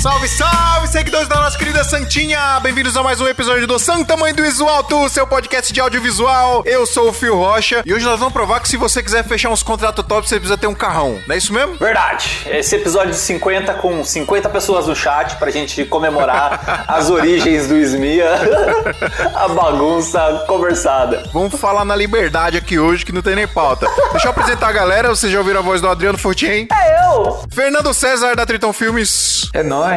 Salve, salve, seguidores da nossa querida Santinha! Bem-vindos a mais um episódio do Santa Mãe do Iso Alto, seu podcast de audiovisual. Eu sou o Fio Rocha e hoje nós vamos provar que se você quiser fechar uns contratos top, você precisa ter um carrão. Não é isso mesmo? Verdade. Esse episódio de 50 com 50 pessoas no chat pra gente comemorar as origens do Esmia. a bagunça conversada. Vamos falar na liberdade aqui hoje que não tem nem pauta. Deixa eu apresentar a galera, vocês já ouviram a voz do Adriano Fortin? É eu! Fernando César da Triton Filmes. É nóis.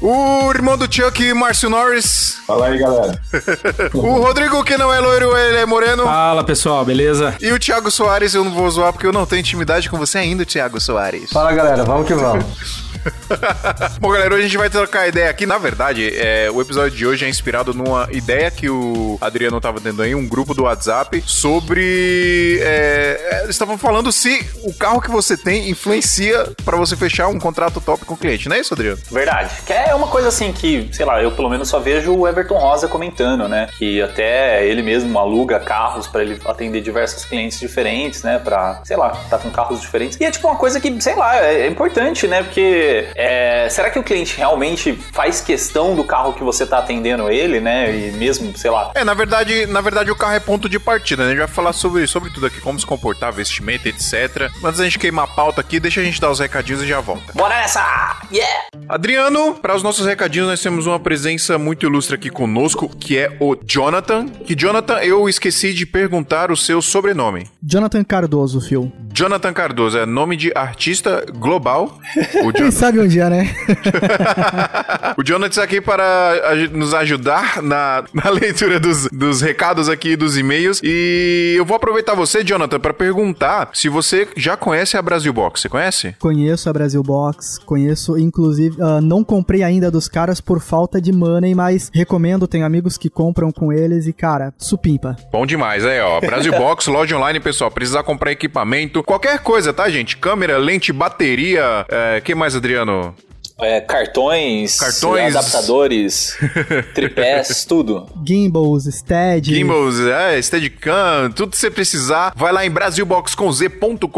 O irmão do Chuck, Márcio Norris. Fala aí, galera. o Rodrigo, que não é loiro, ele é moreno. Fala, pessoal, beleza? E o Thiago Soares, eu não vou zoar porque eu não tenho intimidade com você ainda, Thiago Soares. Fala, galera, vamos que vamos. Bom, galera, hoje a gente vai trocar ideia aqui. Na verdade, é, o episódio de hoje é inspirado numa ideia que o Adriano estava tendo aí, um grupo do WhatsApp, sobre. É, eles estavam falando se o carro que você tem influencia para você fechar um contrato top com o cliente, não é isso, Adriano? Verdade. Que é uma coisa assim que, sei lá, eu pelo menos só vejo o Everton Rosa comentando, né? Que até ele mesmo aluga carros para ele atender diversos clientes diferentes, né? Pra, sei lá, tá com carros diferentes. E é tipo uma coisa que, sei lá, é, é importante, né? Porque é, será que o cliente realmente faz questão do carro que você está atendendo ele, né? E mesmo, sei lá. É, na verdade, na verdade o carro é ponto de partida, né? A gente vai falar sobre, sobre tudo aqui, como se comportar, vestimento, etc. Mas a gente queimar a pauta aqui, deixa a gente dar os recadinhos e já volta. Bora nessa! Yeah! Adriano, para os nossos recadinhos, nós temos uma presença muito ilustre aqui conosco, que é o Jonathan. Que Jonathan, eu esqueci de perguntar o seu sobrenome. Jonathan Cardoso, Phil. Jonathan Cardoso, é nome de artista global. O Quem sabe um dia, né? o Jonathan está aqui para nos ajudar na, na leitura dos, dos recados aqui dos e-mails. E eu vou aproveitar você, Jonathan, para perguntar se você já conhece a Brasil Box. Você conhece? Conheço a Brasil Box, conheço, inclusive, uh, não comprei ainda dos caras por falta de money, mas recomendo, tenho amigos que compram com eles e, cara, supimpa. Bom demais, aí, ó. Brasil Box, loja online, pessoal. Precisar comprar equipamento, qualquer coisa, tá, gente? Câmera, lente, bateria, é, que mais, Adriano? É, cartões, cartões, adaptadores, tripés, tudo. Gimbals, stead. Gimbals, é, steadicam, tudo que você precisar, vai lá em brasilboxconz.com.br,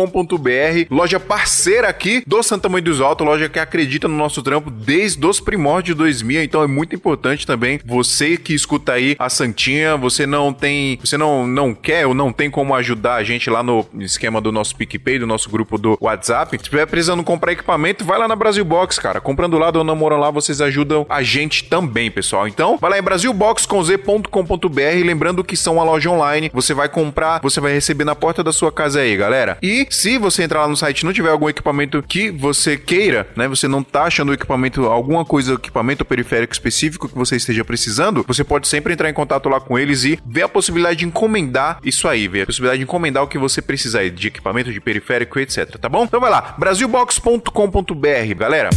loja parceira aqui do Santa Mãe dos Altos, loja que acredita no nosso trampo desde os primórdios de 2000, então é muito importante também você que escuta aí a Santinha, você não tem, você não, não quer ou não tem como ajudar a gente lá no esquema do nosso PicPay, do nosso grupo do WhatsApp, se estiver precisando comprar equipamento, vai lá na Brasil Box, cara, comprando lá do Namoro lá, vocês ajudam a gente também, pessoal. Então, vai lá em brasilboxconz.com.br, lembrando que são uma loja online, você vai comprar, você vai receber na porta da sua casa aí, galera. E se você entrar lá no site e não tiver algum equipamento que você queira, né, você não tá achando o equipamento, alguma coisa, equipamento periférico específico que você esteja precisando, você pode sempre entrar em contato lá com eles e ver a possibilidade de encomendar isso aí, ver a possibilidade de encomendar o que você precisar de equipamento, de periférico, etc, tá bom? Então vai lá, brasilbox.com.br, galera.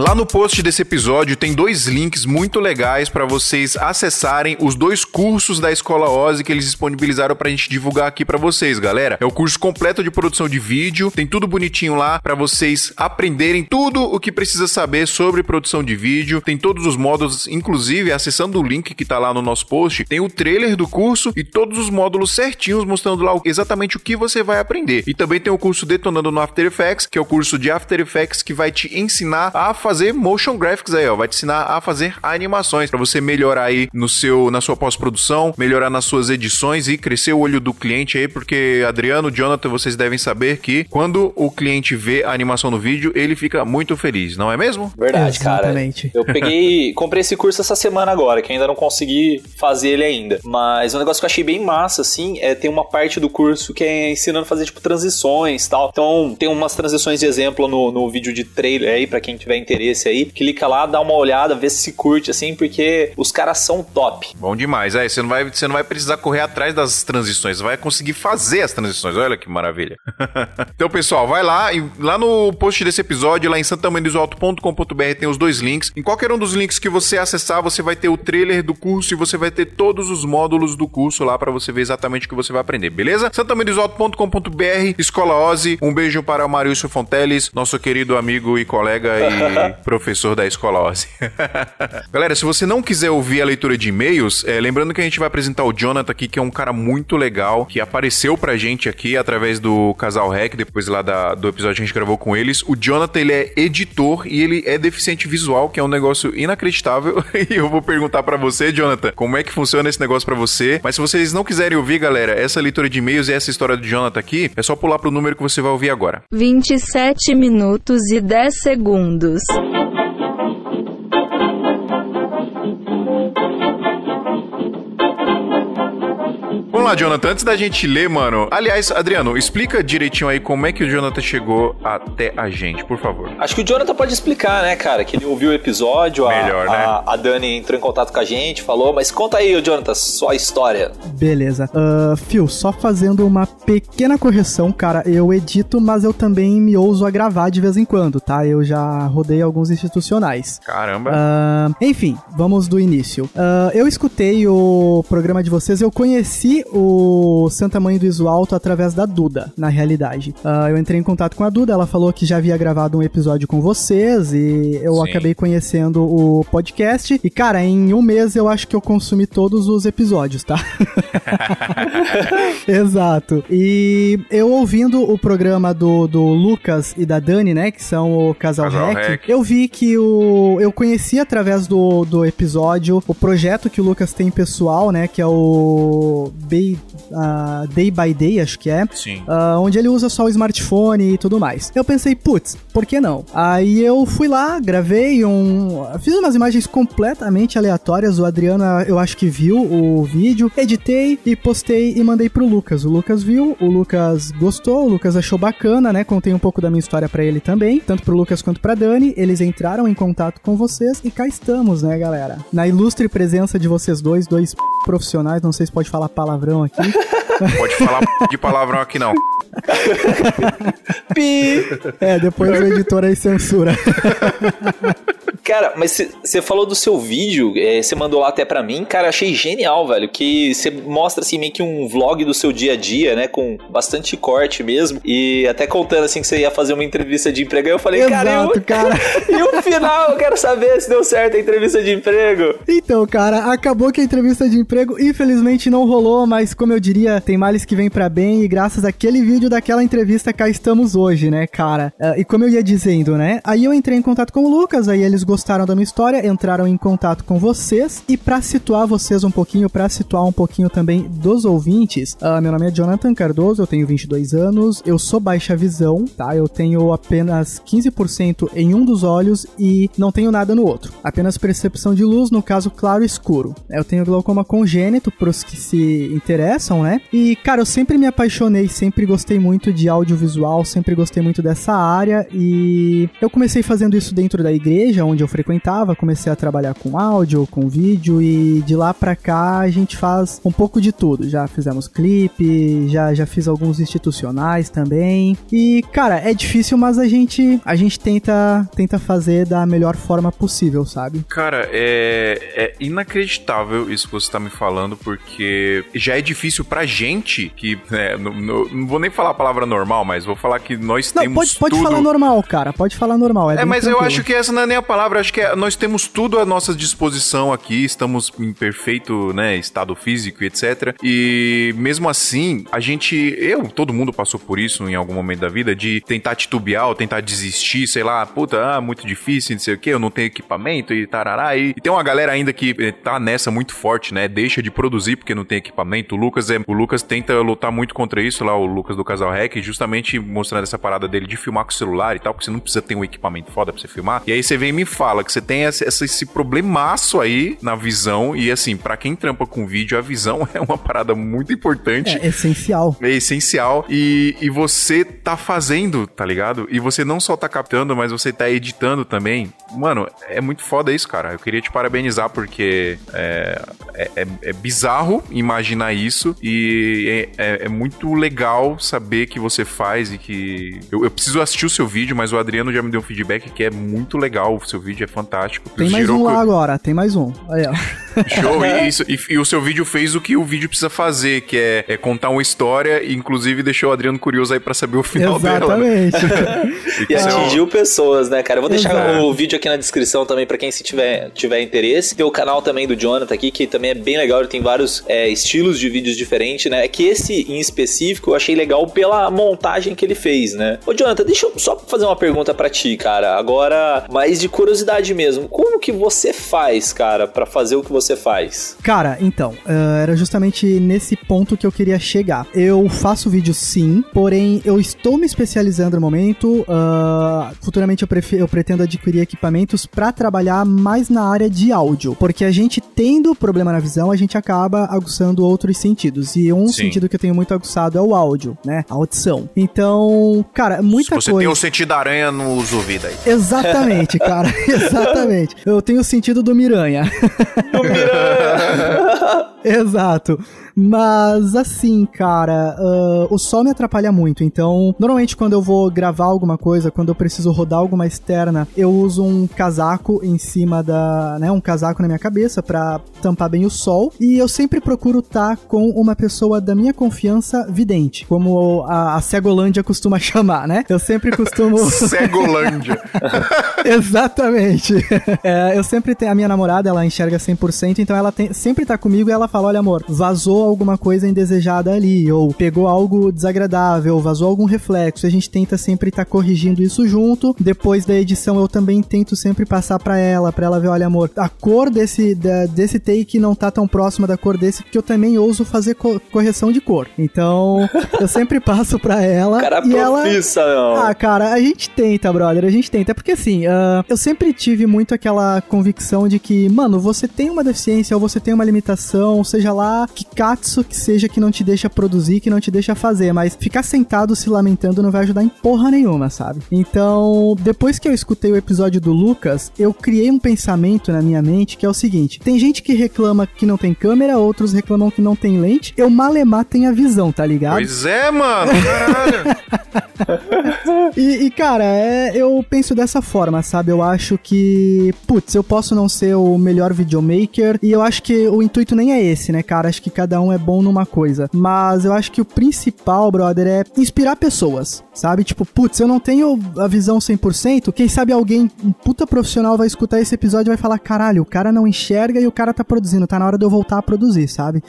Lá no post desse episódio tem dois links muito legais para vocês acessarem os dois cursos da Escola Ozzy que eles disponibilizaram pra gente divulgar aqui para vocês, galera. É o curso completo de produção de vídeo, tem tudo bonitinho lá para vocês aprenderem tudo o que precisa saber sobre produção de vídeo. Tem todos os módulos, inclusive acessando o link que tá lá no nosso post, tem o trailer do curso e todos os módulos certinhos mostrando lá exatamente o que você vai aprender. E também tem o curso Detonando no After Effects, que é o curso de After Effects que vai te ensinar a fazer motion graphics aí, ó. Vai te ensinar a fazer animações para você melhorar aí no seu, na sua pós-produção, melhorar nas suas edições e crescer o olho do cliente aí, porque Adriano, Jonathan, vocês devem saber que quando o cliente vê a animação no vídeo, ele fica muito feliz, não é mesmo? Verdade, Exatamente. cara. Eu peguei, comprei esse curso essa semana agora, que ainda não consegui fazer ele ainda. Mas um negócio que eu achei bem massa, assim, é ter uma parte do curso que é ensinando a fazer, tipo, transições e tal. Então, tem umas transições de exemplo no, no vídeo de trailer aí, para quem tiver interesse aí, clica lá, dá uma olhada, vê se curte, assim, porque os caras são top. Bom demais. Aí, você não vai, você não vai precisar correr atrás das transições, vai conseguir fazer as transições. Olha que maravilha. então, pessoal, vai lá e lá no post desse episódio, lá em santamandesoalto.com.br tem os dois links. Em qualquer um dos links que você acessar, você vai ter o trailer do curso e você vai ter todos os módulos do curso lá para você ver exatamente o que você vai aprender, beleza? santamandesoalto.com.br, Escola Ozzy, um beijo para o Marício Fonteles, nosso querido amigo e colega e professor da escola Ozzy. Galera, se você não quiser ouvir a leitura de e-mails, é, lembrando que a gente vai apresentar o Jonathan aqui, que é um cara muito legal, que apareceu pra gente aqui através do Casal Rec, depois lá da, do episódio que a gente gravou com eles. O Jonathan, ele é editor e ele é deficiente visual, que é um negócio inacreditável. e eu vou perguntar para você, Jonathan, como é que funciona esse negócio para você. Mas se vocês não quiserem ouvir, galera, essa leitura de e-mails e essa história do Jonathan aqui, é só pular pro número que você vai ouvir agora. 27 minutos e 10 segundos. Vamos lá, Jonathan, antes da gente ler, mano. Aliás, Adriano, explica direitinho aí como é que o Jonathan chegou até a gente, por favor. Acho que o Jonathan pode explicar, né, cara? Que ele ouviu o episódio, a, Melhor, né? a, a Dani entrou em contato com a gente, falou, mas conta aí, Jonathan, sua história. Beleza. Uh, Phil, só fazendo uma pequena correção, cara. Eu edito, mas eu também me ouso a gravar de vez em quando, tá? Eu já rodei alguns institucionais. Caramba. Uh, enfim, vamos do início. Uh, eu escutei o programa de vocês, eu conheci o Santa Mãe do Iso Alto através da Duda, na realidade. Uh, eu entrei em contato com a Duda, ela falou que já havia gravado um episódio com vocês e eu Sim. acabei conhecendo o podcast. E, cara, em um mês eu acho que eu consumi todos os episódios, tá? Exato. E eu ouvindo o programa do, do Lucas e da Dani, né, que são o Casal, Casal Rec, Rec. eu vi que o eu conheci através do, do episódio o projeto que o Lucas tem pessoal, né, que é o Day, ah, Day by Day, acho que é. Sim. Ah, onde ele usa só o smartphone e tudo mais. Eu pensei, putz, por que não? Aí eu fui lá, gravei um. Fiz umas imagens completamente aleatórias. O Adriano, eu acho que viu o vídeo, editei e postei e mandei pro Lucas. O Lucas viu, o Lucas gostou, o Lucas achou bacana, né? Contei um pouco da minha história pra ele também, tanto pro Lucas quanto pra Dani. Eles entraram em contato com vocês e cá estamos, né, galera? Na ilustre presença de vocês dois, dois profissionais, não sei se pode falar palavrão aqui. Pode falar de palavrão aqui não. Pi! É, depois o editor aí censura. Cara, mas você falou do seu vídeo, você mandou lá até pra mim, cara, achei genial, velho, que você mostra assim meio que um vlog do seu dia a dia, né, com bastante corte mesmo, e até contando assim que você ia fazer uma entrevista de emprego, aí eu falei, cara, Exato, eu... cara. e o final, eu quero saber se deu certo a entrevista de emprego. Então, cara, acabou que a entrevista de emprego infelizmente não rolou, mas como eu diria, tem males que vêm pra bem e graças àquele vídeo daquela entrevista cá estamos hoje, né, cara? Ah, e como eu ia dizendo, né? Aí eu entrei em contato com o Lucas, aí eles gostaram da minha história, entraram em contato com vocês e pra situar vocês um pouquinho, pra situar um pouquinho também dos ouvintes, ah, meu nome é Jonathan Cardoso, eu tenho 22 anos, eu sou baixa visão, tá? Eu tenho apenas 15% em um dos olhos e não tenho nada no outro. Apenas percepção de luz, no caso claro e escuro. Eu tenho glaucoma congênito, pros que se interessam, né? E, cara, eu sempre me apaixonei, sempre gostei muito de audiovisual, sempre gostei muito dessa área e eu comecei fazendo isso dentro da igreja onde eu frequentava, comecei a trabalhar com áudio, com vídeo e de lá pra cá a gente faz um pouco de tudo. Já fizemos clipe, já já fiz alguns institucionais também. E, cara, é difícil, mas a gente a gente tenta tenta fazer da melhor forma possível, sabe? Cara, é, é inacreditável isso que você tá me falando, porque já é difícil pra gente, que é, no- no- não vou nem falar a palavra normal, mas vou falar que nós Não, temos pode, pode tudo... falar normal, cara. Pode falar normal. É, É, mas eu tranquilo. acho que essa não é nem a palavra, acho que é- nós temos tudo à nossa disposição aqui, estamos em perfeito, né, estado físico e etc. E mesmo assim, a gente, eu, todo mundo passou por isso em algum momento da vida, de tentar titubear ou tentar desistir, sei lá, puta, ah, muito difícil, não sei o que, eu não tenho equipamento e tarará. E, e tem uma galera ainda que eh, tá nessa muito forte, né, deixa de produzir porque não tem equipamento. O Lucas, é, o Lucas tenta lutar muito contra isso lá, o Lucas do Casal Rec, justamente mostrando essa parada dele de filmar com o celular e tal, porque você não precisa ter um equipamento foda pra você filmar. E aí você vem e me fala que você tem essa, esse problemaço aí na visão. E assim, pra quem trampa com vídeo, a visão é uma parada muito importante. É essencial. É essencial e, e você tá fazendo, tá ligado? E você não só tá captando, mas você tá editando também. Mano, é muito foda isso, cara. Eu queria te parabenizar porque é, é, é, é bizarro imaginar isso e é, é, é muito legal saber que você faz e que. Eu, eu, preciso assistir o seu vídeo, mas o Adriano já me deu um feedback que é muito legal. O seu vídeo é fantástico. Tem mais um lá agora, tem mais um. Aí, ó. Show, e, isso, e, e, o seu vídeo fez o que o vídeo precisa fazer, que é, é contar uma história e inclusive deixou o Adriano curioso aí para saber o final Exatamente. dela. Né? e atingiu pessoas, né, cara? Eu vou deixar Exato. o vídeo aqui na descrição também para quem se tiver, tiver interesse. Tem o canal também do Jonathan aqui, que também é bem legal, ele tem vários é, estilos de vídeos diferentes, né? É que esse em específico eu achei legal pela montagem que ele fez, né? Ô, Jonathan, deixa eu só fazer uma pergunta para ti, cara. Agora, mais de curiosidade mesmo. Como que você faz, cara, para fazer o que você faz? Cara, então, uh, era justamente nesse ponto que eu queria chegar. Eu faço vídeo sim, porém eu estou me especializando no momento. Uh, futuramente eu, eu, pretendo adquirir equipamentos para trabalhar mais na área de áudio, porque a gente tendo problema na visão, a gente acaba aguçando outros sentidos. E um sim. sentido que eu tenho muito aguçado é o áudio, né? A audição. Então, cara, muita coisa. Você tem o sentido da aranha nos ouvidos aí. Exatamente, cara. Exatamente. Eu tenho o sentido do Miranha. Do Miranha. Exato. Mas assim, cara, uh, o sol me atrapalha muito. Então, normalmente quando eu vou gravar alguma coisa, quando eu preciso rodar alguma externa, eu uso um casaco em cima da. né? Um casaco na minha cabeça pra tampar bem o sol. E eu sempre procuro estar tá com uma pessoa da minha confiança vidente, como a, a Cegolândia costuma chamar, né? Eu sempre costumo. Cegolândia. Exatamente. É, eu sempre tenho. A minha namorada, ela enxerga 100%, então ela tem, sempre tá comigo e ela fala: olha, amor, vazou alguma coisa indesejada ali, ou pegou algo desagradável, vazou algum reflexo. A gente tenta sempre estar tá corrigindo isso junto. Depois da edição, eu também tento sempre passar para ela, para ela ver, olha, amor, a cor desse, da, desse take não tá tão próxima da cor desse, porque eu também ouso fazer co correção de cor. Então, eu sempre passo para ela. Cara, e ela... Ah, cara, a gente tenta, brother, a gente tenta. Porque assim, uh, eu sempre tive muito aquela convicção de que, mano, você tem uma deficiência ou você tem uma limitação, seja lá que katsu que seja que não te deixa produzir, que não te deixa fazer, mas ficar sentado se lamentando não vai ajudar em porra nenhuma, sabe? Então, depois que eu escutei o episódio do Lucas, eu criei um pensamento na minha mente que é o seguinte: tem gente que reclama que não tem câmera, outros reclamam que não tem lente, eu malemar tenho a visão, tá ligado? Pois é, mano, caralho. e, e, cara, é, eu penso dessa forma, sabe? Eu acho que, putz, eu posso não ser o melhor videomaker, e eu acho que o intuito nem é esse, né, cara? Acho que cada um é bom numa coisa. Mas eu acho que o principal, brother, é inspirar pessoas, sabe? Tipo, putz, eu não tenho a visão 100%, quem sabe alguém, um puta profissional, vai escutar esse episódio e vai falar: caralho, o cara não enxerga e o cara tá produzindo, tá na hora de eu voltar a produzir, sabe?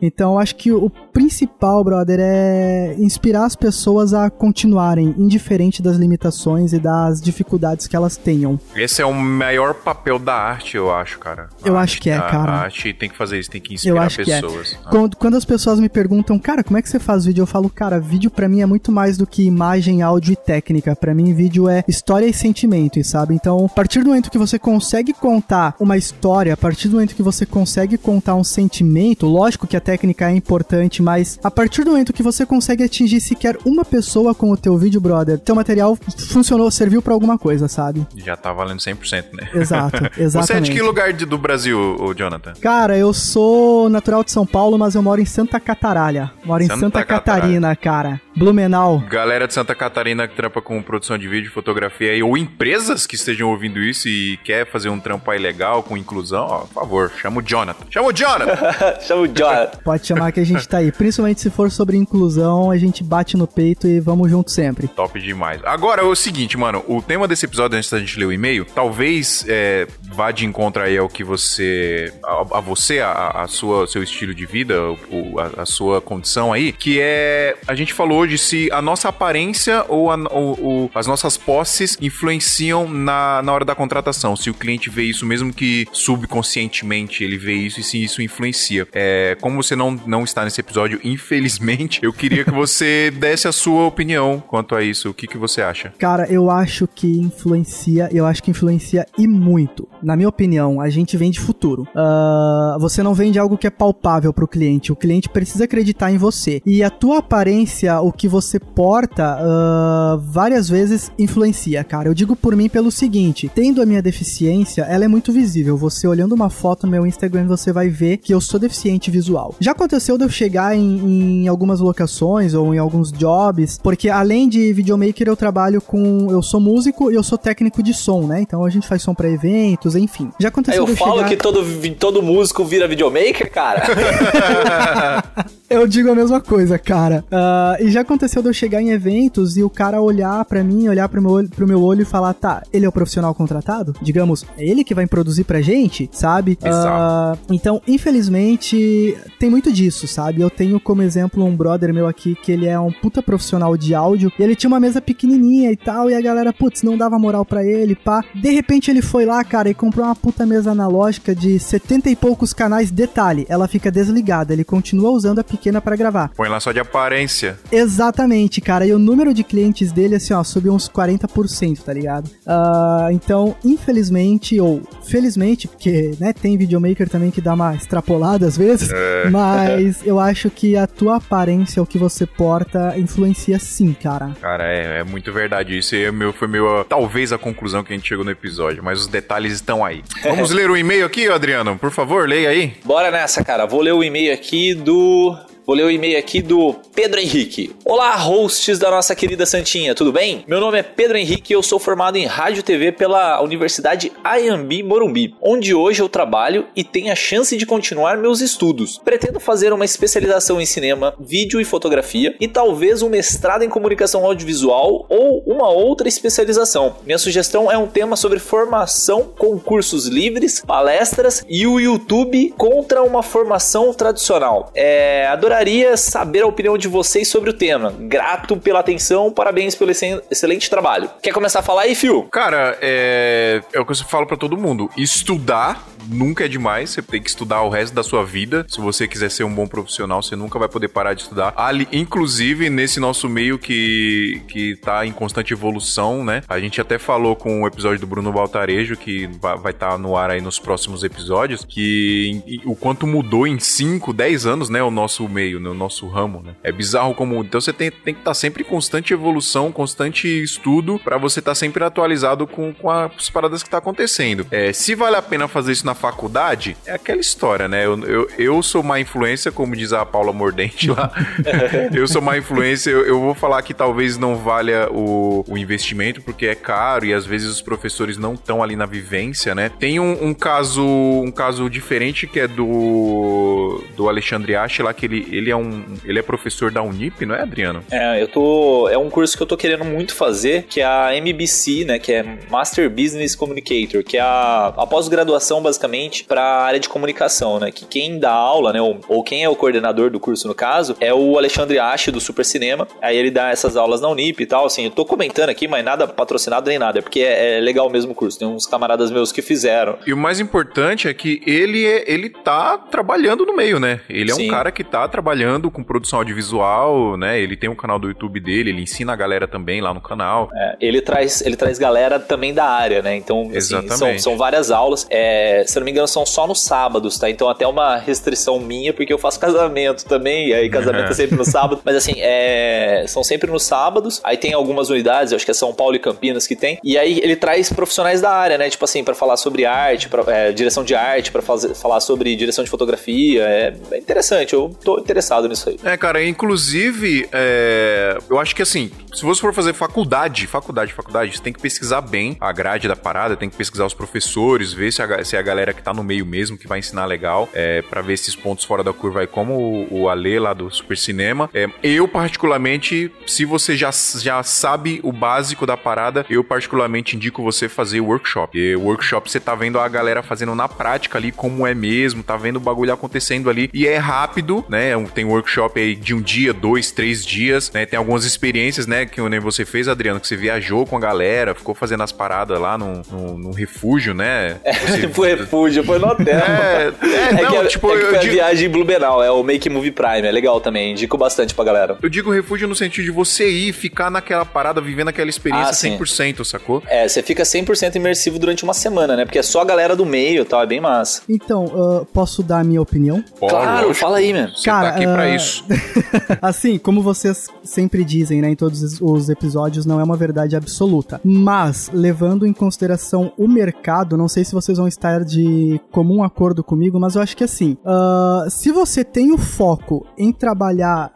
Então acho que o principal, brother, é inspirar as pessoas a continuarem, indiferente das limitações e das dificuldades que elas tenham. Esse é o maior papel da arte, eu acho, cara. A eu arte, acho que é, cara. A arte tem que fazer isso, tem que inspirar pessoas. Que é. quando, quando, as pessoas me perguntam, cara, como é que você faz vídeo? Eu falo, cara, vídeo para mim é muito mais do que imagem, áudio e técnica. Para mim, vídeo é história e sentimento, sabe? Então, a partir do momento que você consegue contar uma história, a partir do momento que você consegue contar um sentimento, lógico que a técnica é importante, mas a partir do momento que você consegue atingir sequer uma pessoa com o teu vídeo, brother, teu material funcionou, serviu para alguma coisa, sabe? Já tá valendo 100%, né? Exato, exatamente. Você é de que lugar de, do Brasil, Jonathan? Cara, eu sou natural de São Paulo, mas eu moro em Santa Cataralha. Moro em Santa, Santa Catarina, cara. Blumenau. Galera de Santa Catarina que trampa com produção de vídeo, fotografia aí, ou empresas que estejam ouvindo isso e quer fazer um trampo aí legal com inclusão, ó, por favor, chama o Jonathan. Chama o Jonathan! chama o Jonathan. Pode chamar que a gente tá aí. Principalmente se for sobre inclusão, a gente bate no peito e vamos junto sempre. Top demais. Agora, é o seguinte, mano, o tema desse episódio, antes da gente ler o e-mail, talvez é, vá de encontro aí ao que você, a, a você, a, a, sua, seu estilo de vida, o, a, a sua condição aí, que é, a gente falou de se a nossa aparência ou, a, ou, ou, as nossas posses influenciam na, na hora da contratação. Se o cliente vê isso, mesmo que subconscientemente ele vê isso e se isso influencia. É, como você não, não está nesse episódio, infelizmente, eu queria que você desse a sua opinião quanto a isso. O que, que você acha? Cara, eu acho que influencia, eu acho que influencia e muito. Na minha opinião, a gente vende futuro. Uh, você não vende algo que é palpável para o cliente. O cliente precisa acreditar em você. E a tua aparência, o que você porta uh, várias vezes influencia, cara. Eu digo por mim pelo seguinte: tendo a minha deficiência, ela é muito visível. Você olhando uma foto no meu Instagram, você vai ver que eu sou deficiente visual. Já aconteceu de eu chegar em, em algumas locações ou em alguns jobs, porque além de videomaker, eu trabalho com. Eu sou músico e eu sou técnico de som, né? Então a gente faz som para eventos, enfim. Já aconteceu eu eu falo chegar... que todo, todo músico vira videomaker, cara. eu digo a mesma coisa, cara. Uh, e já aconteceu de eu chegar em eventos e o cara olhar para mim, olhar pro meu, olho, pro meu olho e falar, tá, ele é o profissional contratado? Digamos, é ele que vai produzir pra gente, sabe? Uh, então, infelizmente, tem muito disso, sabe? Eu tenho como exemplo um brother meu aqui que ele é um puta profissional de áudio e ele tinha uma mesa pequenininha e tal, e a galera, putz, não dava moral para ele, pá. De repente ele foi lá, cara, e comprou uma puta mesa analógica de 70 e poucos canais. Detalhe, ela fica desligada, ele continua usando a pequena para gravar. Põe lá só de aparência. Exatamente, cara. E o número de clientes dele, assim, ó, subiu uns 40%, tá ligado? Uh, então, infelizmente, ou felizmente, porque, né, tem videomaker também que dá uma extrapolada às vezes, é. mas eu acho que a tua aparência, o que você porta, influencia sim, cara. Cara, é, é muito verdade isso. E é meu, foi meu, talvez a conclusão que a gente chegou no episódio, mas os detalhes estão aí. Vamos ler o e-mail aqui, Adriano? Por favor, leia aí. Bora nessa, cara. Vou ler o e-mail aqui do Vou ler o e-mail aqui do Pedro Henrique. Olá, hosts da nossa querida Santinha, tudo bem? Meu nome é Pedro Henrique e eu sou formado em Rádio e TV pela Universidade Ayambi Morumbi, onde hoje eu trabalho e tenho a chance de continuar meus estudos. Pretendo fazer uma especialização em cinema, vídeo e fotografia e talvez um mestrado em comunicação audiovisual ou uma outra especialização. Minha sugestão é um tema sobre formação, concursos livres, palestras e o YouTube contra uma formação tradicional. É, adoraria adoraria saber a opinião de vocês sobre o tema. Grato pela atenção, parabéns pelo excelente trabalho. Quer começar a falar aí, Fio? Cara, é, é o que eu falo para todo mundo. Estudar nunca é demais, você tem que estudar o resto da sua vida. Se você quiser ser um bom profissional, você nunca vai poder parar de estudar. Ali, inclusive, nesse nosso meio que, que tá em constante evolução, né? A gente até falou com o episódio do Bruno Baltarejo, que vai estar tá no ar aí nos próximos episódios, que o quanto mudou em 5, 10 anos, né? O nosso meio, no nosso ramo, né? É bizarro como. Então você tem, tem que estar tá sempre em constante evolução, constante estudo, para você estar tá sempre atualizado com, com as paradas que tá acontecendo. É, se vale a pena fazer isso na faculdade, é aquela história, né? Eu, eu, eu sou uma influência, como diz a Paula Mordente lá. eu sou uma influência, eu, eu, vou falar que talvez não valha o, o investimento, porque é caro e às vezes os professores não estão ali na vivência, né? Tem um, um, caso um caso diferente que é do, do Alexandre Ache lá, que ele, ele, é um, ele é professor da Unip, não é, Adriano? É, eu tô. É um curso que eu tô querendo muito fazer, que é a MBC, né? Que é Master Business Communicator, que é a, a pós-graduação basicamente basicamente para a área de comunicação, né? Que quem dá aula, né? Ou, ou, quem é o coordenador do curso no caso, é o Alexandre Ache do Super Cinema. Aí ele dá essas aulas na Unip e tal. Assim, eu tô comentando aqui, mas nada patrocinado nem nada, é porque é, é legal mesmo o curso. Tem uns camaradas meus que fizeram. E o mais importante é que ele é, ele tá trabalhando no meio, né? Ele é Sim. um cara que tá trabalhando com produção audiovisual, né? Ele tem um canal do YouTube dele, ele ensina a galera também lá no canal. É, ele traz ele traz galera também da área, né? Então, assim, são, são várias aulas. É, se não me engano, são só nos sábados, tá? Então até uma restrição minha, porque eu faço casamento também, e aí casamento é sempre no sábado. Mas assim, é... são sempre nos sábados. Aí tem algumas unidades, acho que é São Paulo e Campinas que tem. E aí ele traz profissionais da área, né? Tipo assim, para falar sobre arte, pra, é, direção de arte, para falar sobre direção de fotografia. É, é, interessante, eu tô interessado nisso aí. É, cara, inclusive, é... eu acho que assim, se você for fazer faculdade, faculdade, faculdade, você tem que pesquisar bem a grade da parada, tem que pesquisar os professores, ver se a, se a galera que tá no meio mesmo, que vai ensinar legal, é, para ver esses pontos fora da curva aí, como o, o Ale lá do Super Cinema. É, eu, particularmente, se você já, já sabe o básico da parada, eu particularmente indico você fazer o workshop. E o workshop você tá vendo a galera fazendo na prática ali como é mesmo, tá vendo o bagulho acontecendo ali e é rápido, né? Tem workshop aí de um dia, dois, três dias, né? Tem algumas experiências, né? Que nem você fez, Adriano, que você viajou com a galera, ficou fazendo as paradas lá no refúgio, né? Você... refúgio, foi no hotel. É, é, não, que, é, tipo, é que eu foi a digo- viagem em Blumenau, é o Make Movie Prime, é legal também, indico bastante pra galera. Eu digo refúgio no sentido de você ir, ficar naquela parada, vivendo aquela experiência Ah, sim. 100%, sacou? É, você fica 100% imersivo durante uma semana, né? Porque é só a galera do meio e tal, é bem massa. Então, ah, posso dar a minha opinião? Pô, claro, lógico. fala aí, mano. Você Cara, tá aqui pra ah, isso. assim, como vocês sempre dizem, né, em todos os- os episódios, não é uma verdade absoluta. Mas, levando em consideração o mercado, não sei se vocês vão estar de comum acordo comigo, mas eu acho que assim, ah, se você tem o foco em trabalhar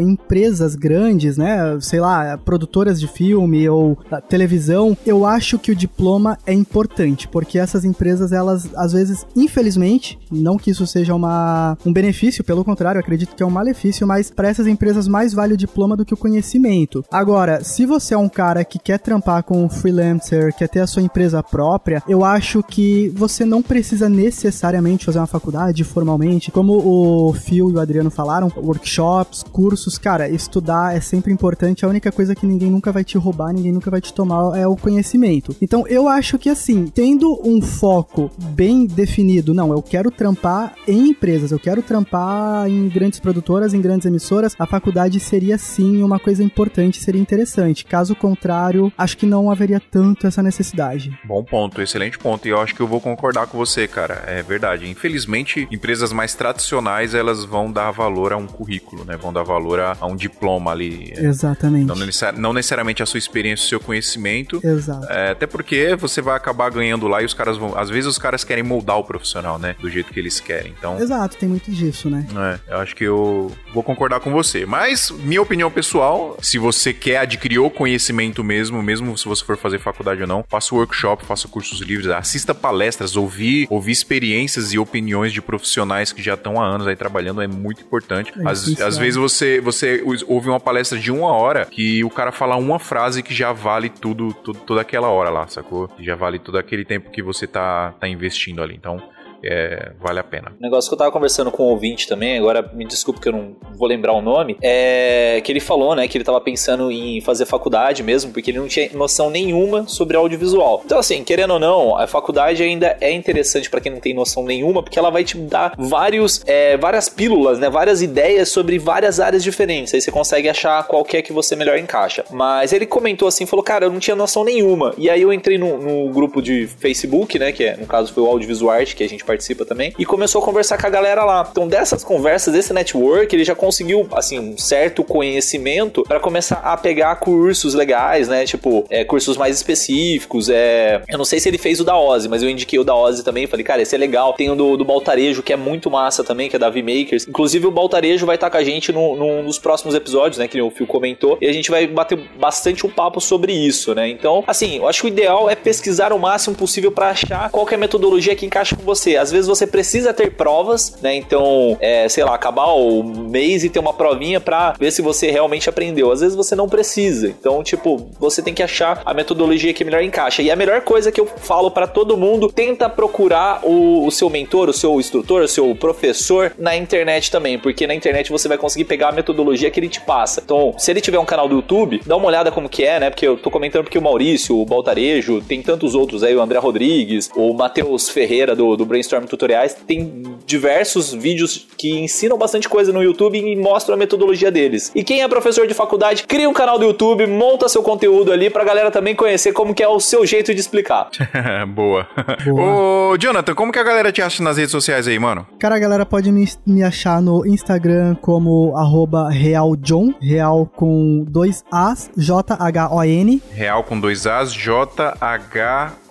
em empresas grandes, né, sei lá, produtoras de filme ou ah, televisão, eu acho que o diploma é importante, porque essas empresas, elas, às vezes, infelizmente, não que isso seja uma, um benefício, pelo contrário, acredito que é um malefício, mas para essas empresas mais vale o diploma do que o conhecimento. Agora, se você é um cara que quer trampar com um freelancer, quer ter a sua empresa própria, eu acho que você não precisa necessariamente fazer uma faculdade formalmente, como o Phil e o Adriano falaram, workshops, cursos, cara, estudar é sempre importante, a única coisa que ninguém nunca vai te roubar, ninguém nunca vai te tomar é o conhecimento. Então, eu acho que assim, tendo um foco bem definido, não, eu quero trampar em empresas, eu quero trampar em grandes produtoras, em grandes emissoras, a faculdade seria sim uma coisa importante, seria interessante. Caso contrário, acho que não haveria tanto essa necessidade. Bom ponto, excelente ponto. E eu acho que eu vou concordar com você, cara. É verdade. Infelizmente, empresas mais tradicionais, elas vão dar valor a um currículo, né? Vão dar valor a, a um diploma ali. Exatamente. Não, necessari- não necessariamente a sua experiência, o seu conhecimento. Exato. É, até porque você vai acabar ganhando lá e os caras vão. Às vezes os caras querem moldar o profissional, né? Do jeito que eles querem. Então. Exato, tem muito disso, né? É, eu acho que eu vou concordar com você. Mas, minha opinião pessoal, se você quer adquirir o conhecimento mesmo, mesmo se você for fazer faculdade ou não, faça workshop, faça cursos livres, assista palestras, ouvir, ouvir experiências e opiniões de profissionais que já estão há anos aí trabalhando é muito importante. É Às, às vezes você, você ouve uma palestra de uma hora que o cara fala uma frase que já vale tudo, tudo toda aquela hora lá, sacou? Já vale todo aquele tempo que você tá, tá investindo ali. Então, é, vale a pena. Um negócio que eu tava conversando com o ouvinte também, agora me desculpe que eu não vou lembrar o nome, é que ele falou, né, que ele tava pensando em fazer faculdade mesmo, porque ele não tinha noção nenhuma sobre audiovisual. Então, assim, querendo ou não, a faculdade ainda é interessante pra quem não tem noção nenhuma, porque ela vai te dar vários, é, várias pílulas, né, várias ideias sobre várias áreas diferentes. Aí você consegue achar qualquer que você melhor encaixa. Mas ele comentou assim, falou, cara, eu não tinha noção nenhuma. E aí eu entrei no, no grupo de Facebook, né, que é, no caso foi o Audiovisual Art, que a gente participa também, e começou a conversar com a galera lá. Então, dessas conversas, desse network, ele já conseguiu, assim, um certo conhecimento para começar a pegar cursos legais, né? Tipo, é, cursos mais específicos. É... Eu não sei se ele fez o da Ozzy, mas eu indiquei o da Ozzy também. Falei, cara, esse é legal. Tem o do, do Baltarejo, que é muito massa também, que é da V-Makers. Inclusive, o Baltarejo vai estar com a gente no, no- nos próximos episódios, né? Que o Phil comentou. E a gente vai bater bastante um papo sobre isso, né? Então, assim, eu acho que o ideal é pesquisar o máximo possível para achar qual é a metodologia que encaixa com você. Às vezes você precisa ter provas, né? Então, é, sei lá, acabar o mês e ter uma provinha pra ver se você realmente aprendeu. Às vezes você não precisa. Então, tipo, você tem que achar a metodologia que melhor encaixa. E a melhor coisa que eu falo pra todo mundo, tenta procurar o, o seu mentor, o seu instrutor, o seu professor na internet também, porque na internet você vai conseguir pegar a metodologia que ele te passa. Então, se ele tiver um canal do YouTube, dá uma olhada como que é, né? Porque eu tô comentando porque o Maurício, o Baltarejo, tem tantos outros aí, o André Rodrigues, o Matheus Ferreira do, do Brainstorm Tutoriais, tem diversos vídeos que ensinam bastante coisa no YouTube e mostram a metodologia deles. E quem é professor de faculdade, cria um canal do YouTube, monta seu conteúdo ali pra galera também conhecer como que é o seu jeito de explicar. Boa. Ô, Jonathan, como que a galera te acha nas redes sociais aí, mano? Cara, a galera pode me, me achar no Instagram como arroba realjohn, real com dois As, J-H-O-N, Real com dois As, J-H-O-N.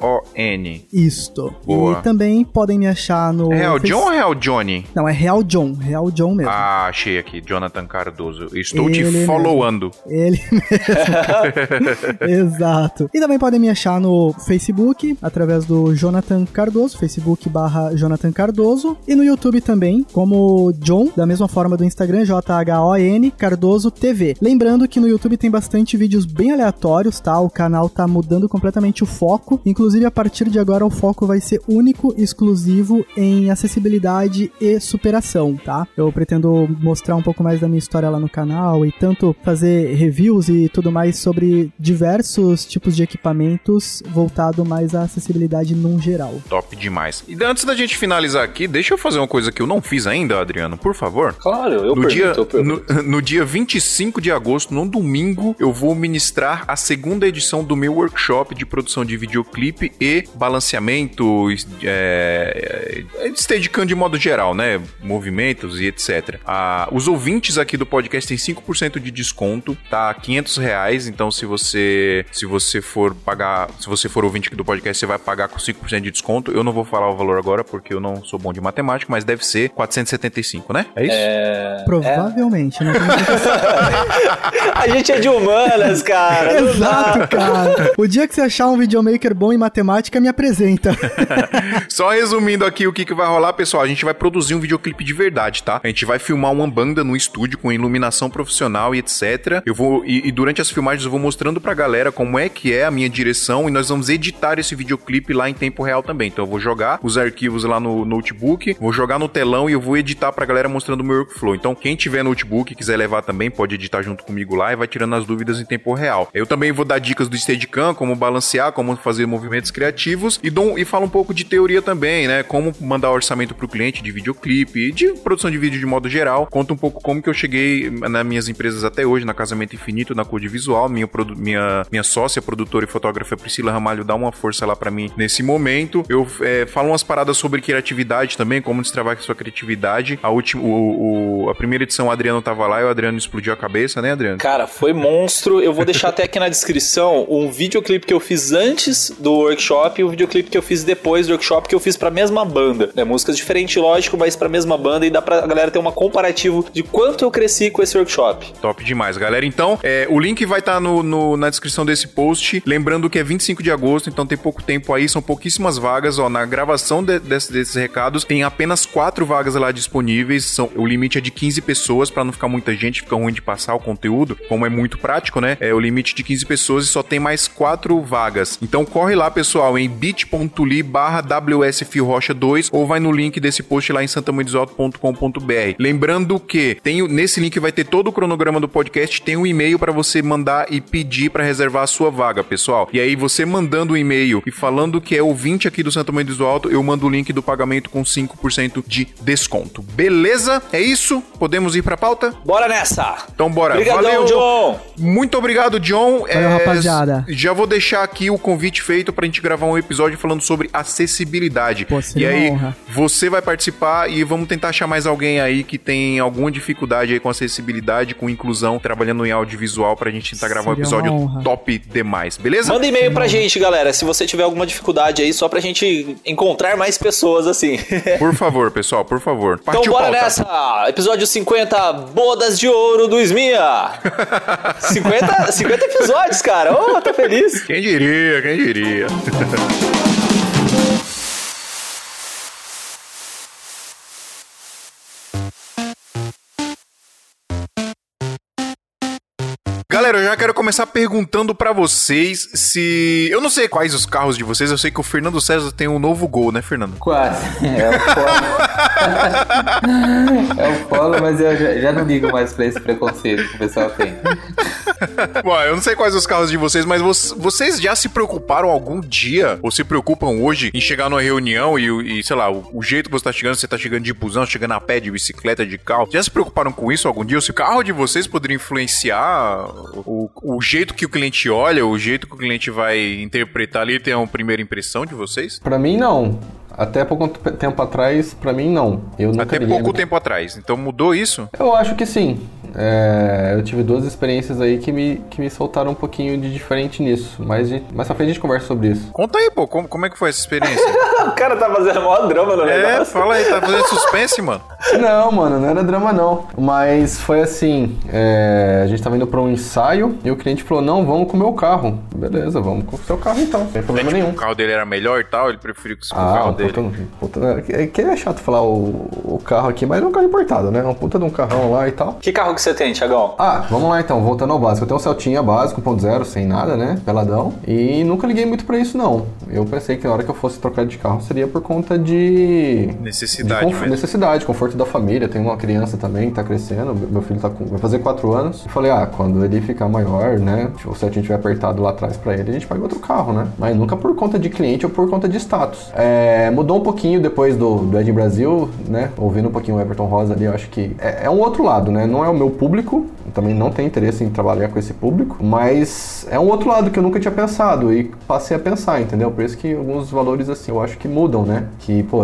Isto. Boa. E também podem me achar no... É Real John ou Real Johnny? Não, é Real John, Real John mesmo. Ah, achei aqui, Jonathan Cardoso. Estou te Ele mesmo. followando. Ele mesmo. Exato. E também podem me achar no Facebook, através do Jonathan Cardoso, Facebook barra Jonathan Cardoso. E no YouTube também, como John, da mesma forma do Instagram, J-H-O-N, Cardoso TV. Lembrando que no YouTube tem bastante vídeos bem aleatórios, tá? O canal tá mudando completamente o foco. Inclusive, a partir de agora, o foco vai ser único e exclusivo em acessibilidade e superação, tá? Eu pretendo mostrar um pouco mais da minha história lá no canal e tanto fazer reviews e tudo mais sobre diversos tipos de equipamentos voltado mais à acessibilidade num geral. Top demais. E antes da gente finalizar aqui, deixa eu fazer uma coisa que eu não fiz ainda, Adriano, por favor. Claro, eu No pergunto, dia, eu pergunto. no, no dia 25 de agosto, no domingo, eu vou ministrar a segunda edição do meu workshop de produção de videoclipe e balanceamento, é, é, Steadicam de modo geral, né? Movimentos e etc. Ah, os ouvintes aqui do podcast têm 5% de desconto, tá? 500 reais, então se você se você for pagar, se você for ouvinte aqui do podcast, você vai pagar com 5% de desconto. Eu não vou falar o valor agora porque eu não sou bom de matemática, mas deve ser 475, né? É isso? É... Provavelmente, né? A gente é de humanas, cara. Exato, cara. O dia que você achar um videomaker bom em matemática, me apresenta. Só resumindo aqui o que, que vai rolar, pessoal. A gente vai produzir um videoclipe de verdade, tá? A gente vai filmar uma banda no estúdio com iluminação profissional e etc. Eu vou e, e durante as filmagens eu vou mostrando pra galera como é que é a minha direção e nós vamos editar esse videoclipe lá em tempo real também. Então eu vou jogar os arquivos lá no notebook, vou jogar no telão e eu vou editar pra galera mostrando o meu workflow. Então quem tiver notebook e quiser levar também pode editar junto comigo lá e vai tirando as dúvidas em tempo real. Eu também vou dar dicas do Steadicam, como balancear, como fazer movimentos criativos e, dou, e falo um pouco de teoria também, né? Como mandar orçamento pro cliente de videoclipe de produção de vídeo de modo geral. Conta um pouco como que eu cheguei nas minhas empresas até hoje, na Casamento Infinito, na Code Visual. Minha, minha, minha sócia, produtora e fotógrafa Priscila Ramalho dá uma força lá pra mim nesse momento. Eu é, falo umas paradas sobre criatividade também, como destravar sua criatividade. A última, o, o- a primeira edição o Adriano tava lá e o Adriano explodiu a cabeça, né, Adriano? Cara, foi monstro. Eu vou deixar até aqui na descrição um videoclipe que eu fiz antes do workshop e o videoclipe que eu fiz depois do workshop que eu fiz pra mesma banda. Né? Músicas diferentes, lógico, mas pra mesma banda e dá pra galera ter um comparativo de quanto eu cresci com esse workshop. Top demais, galera. Então, é, o link vai estar no, no- na descrição desse post. Lembrando que é 25 de agosto, então tem pouco tempo aí, são pouquíssimas vagas. Ó, na gravação de- desse- desses recados, tem apenas quatro vagas lá disponíveis. São, o limite é de 15 pessoas, pra não ficar muita gente, fica ruim de passar o conteúdo. Como é muito prático, né? É o limite de 15 pessoas e só tem mais quatro vagas. Então corre lá, pessoal, em bit.ly barra WSFioRocha 2 ou vai no link desse post lá em santamandesalto.com.br. Lembrando que tem, o- nesse link vai ter todo o cronograma do podcast, tem um e-mail para você mandar e pedir para reservar a sua vaga, pessoal. E aí você mandando o e-mail e falando que é ouvinte aqui do Santa Mãe do Alto, eu mando o link do pagamento com 5% de desconto. Beleza? É isso? Podemos ir pra pauta? Bora nessa! Então bora. Obrigadão, Valeu. John! Muito obrigado, John. É, rapaziada. Já vou deixar aqui o convite feito pra gente gravar um episódio falando sobre acessibilidade. Pô, e aí, honra. você vai participar e vamos tentar achar mais alguém aí que tem alguma dificuldade aí com acessibilidade, com inclusão, trabalhando em audiovisual pra gente tentar gravar um episódio honra. top demais, beleza? Manda e-mail pra gente, galera, se você tiver alguma dificuldade aí, só pra gente encontrar mais pessoas assim. Por favor, pessoal, por favor. Então Partiu bora pauta. nessa! Episódio 50, Bodas de Ouro do Esmia! 50, 50 episódios, cara! Oh, tô feliz! Quem diria, quem diria. Galera, eu já quero começar perguntando pra vocês se. Eu não sei quais os carros de vocês, eu sei que o Fernando César tem um novo gol, né, Fernando? Quase. É é o polo, mas eu já, já não ligo mais pra esse preconceito que o pessoal tem. Bom, eu não sei quais os carros de vocês, mas vo- vocês já se preocuparam algum dia, ou se preocupam hoje, em chegar numa reunião e, e, sei lá, o, o jeito que você tá chegando, você tá chegando de busão, chegando a pé, de bicicleta, de carro. Já se preocuparam com isso algum dia? Ou se o carro de vocês poderia influenciar o, o jeito que o cliente olha, o jeito que o cliente vai interpretar ali, ter uma primeira impressão de vocês? Pra mim, não. Até pouco tempo atrás, pra mim, não. Eu nunca Até pouco tempo atrás. Então mudou isso? Eu acho que sim. É, eu tive duas experiências aí que me, que me soltaram um pouquinho de diferente nisso. Mas de, mais pra frente a gente conversa sobre isso. Conta aí, pô, como, como é que foi essa experiência? O cara tá fazendo maior drama no é, negócio. fala aí, tá fazendo suspense, mano? Não, mano, não era drama não. Mas foi assim: é, a gente tava indo pra um ensaio e o cliente falou: Não, vamos com o meu carro. Beleza, vamos com o seu carro então, não tem problema Tipo, nenhum. o carro dele era melhor e tal, ele preferiu que o Ah, carro um dele. puta, puta, é que é chato falar o, o carro aqui, mas é um carro importado, né? Um puta de um carrão lá e tal. Que carro que você tem, Tiagão? Ah, vamos lá então, voltando ao básico. Eu tenho um Celtinha básico, 1.0, sem nada, né? Peladão. E nunca liguei muito pra isso, não. Eu pensei que na hora que eu fosse trocar de carro, seria por conta de. Necessidade de conf- mesmo. necessidade, conforto da família. Tem uma criança também que tá crescendo. Meu filho tá com, vai fazer 4 anos. Eu falei, ah, quando ele ficar maior, né? Tipo, se a gente tiver apertado lá atrás pra ele, a gente pega outro carro, né? Mas nunca por conta de cliente ou por conta de status. É, mudou um pouquinho depois do, do Ed Brasil, né? Ouvindo um pouquinho o Everton Rosa ali, eu acho que é, é um outro lado, né? Não é o meu público, também não tenho interesse em trabalhar com esse público, mas é um outro lado que eu nunca tinha pensado e passei a pensar, entendeu? Por isso que alguns valores assim eu acho que mudam, né? Que, pô,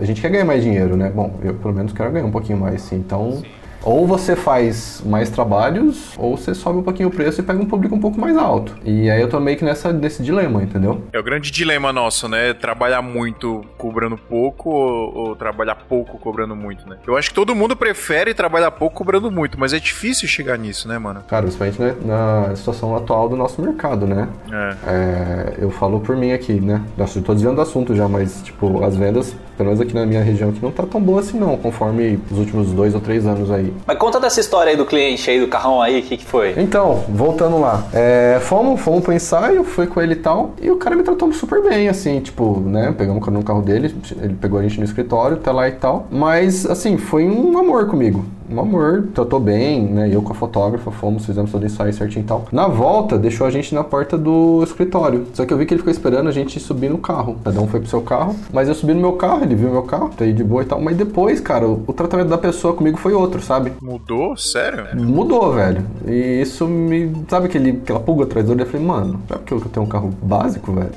a gente quer ganhar mais dinheiro, né? Bom, eu pelo menos quero ganhar um pouquinho mais, sim. Então, ou você faz mais trabalhos, ou você sobe um pouquinho o preço e pega um público um pouco mais alto. E aí eu tô meio que nessa, nesse dilema, entendeu? É o grande dilema nosso, né? Trabalhar muito cobrando pouco ou, ou trabalhar pouco cobrando muito, né? Eu acho que todo mundo prefere trabalhar pouco cobrando muito, mas é difícil chegar nisso, né, mano? Cara, principalmente né, na situação atual do nosso mercado, né? É. É, eu falo por mim aqui, né? Eu tô desviando do assunto já, mas, tipo, as vendas, pelo menos aqui na minha região, aqui não tá tão boa assim não, conforme os últimos dois ou três anos aí. Mas conta dessa história aí do cliente aí, do carrão aí, o que, que foi? Então, voltando lá. É, fomos, fomos pro ensaio, fui com ele e tal, e o cara me tratou super bem, assim, tipo, né? Pegamos no carro dele, ele pegou a gente no escritório, até lá e tal. Mas, assim, foi um amor comigo. Um amor, tratou bem, né? Eu com a fotógrafa fomos, fizemos todo o ensaio certinho e tal. Na volta, deixou a gente na porta do escritório. Só que eu vi que ele ficou esperando a gente subir no carro. Cada um foi pro seu carro, mas eu subi no meu carro, ele viu meu carro, tá aí de boa e tal. Mas depois, cara, o, o tratamento da pessoa comigo foi outro, sabe? Mudou? Sério? Mudou, velho. E isso me. Sabe aquele, aquela pulga atrás do olho? Eu falei, mano, não é porque eu tenho um carro básico, velho?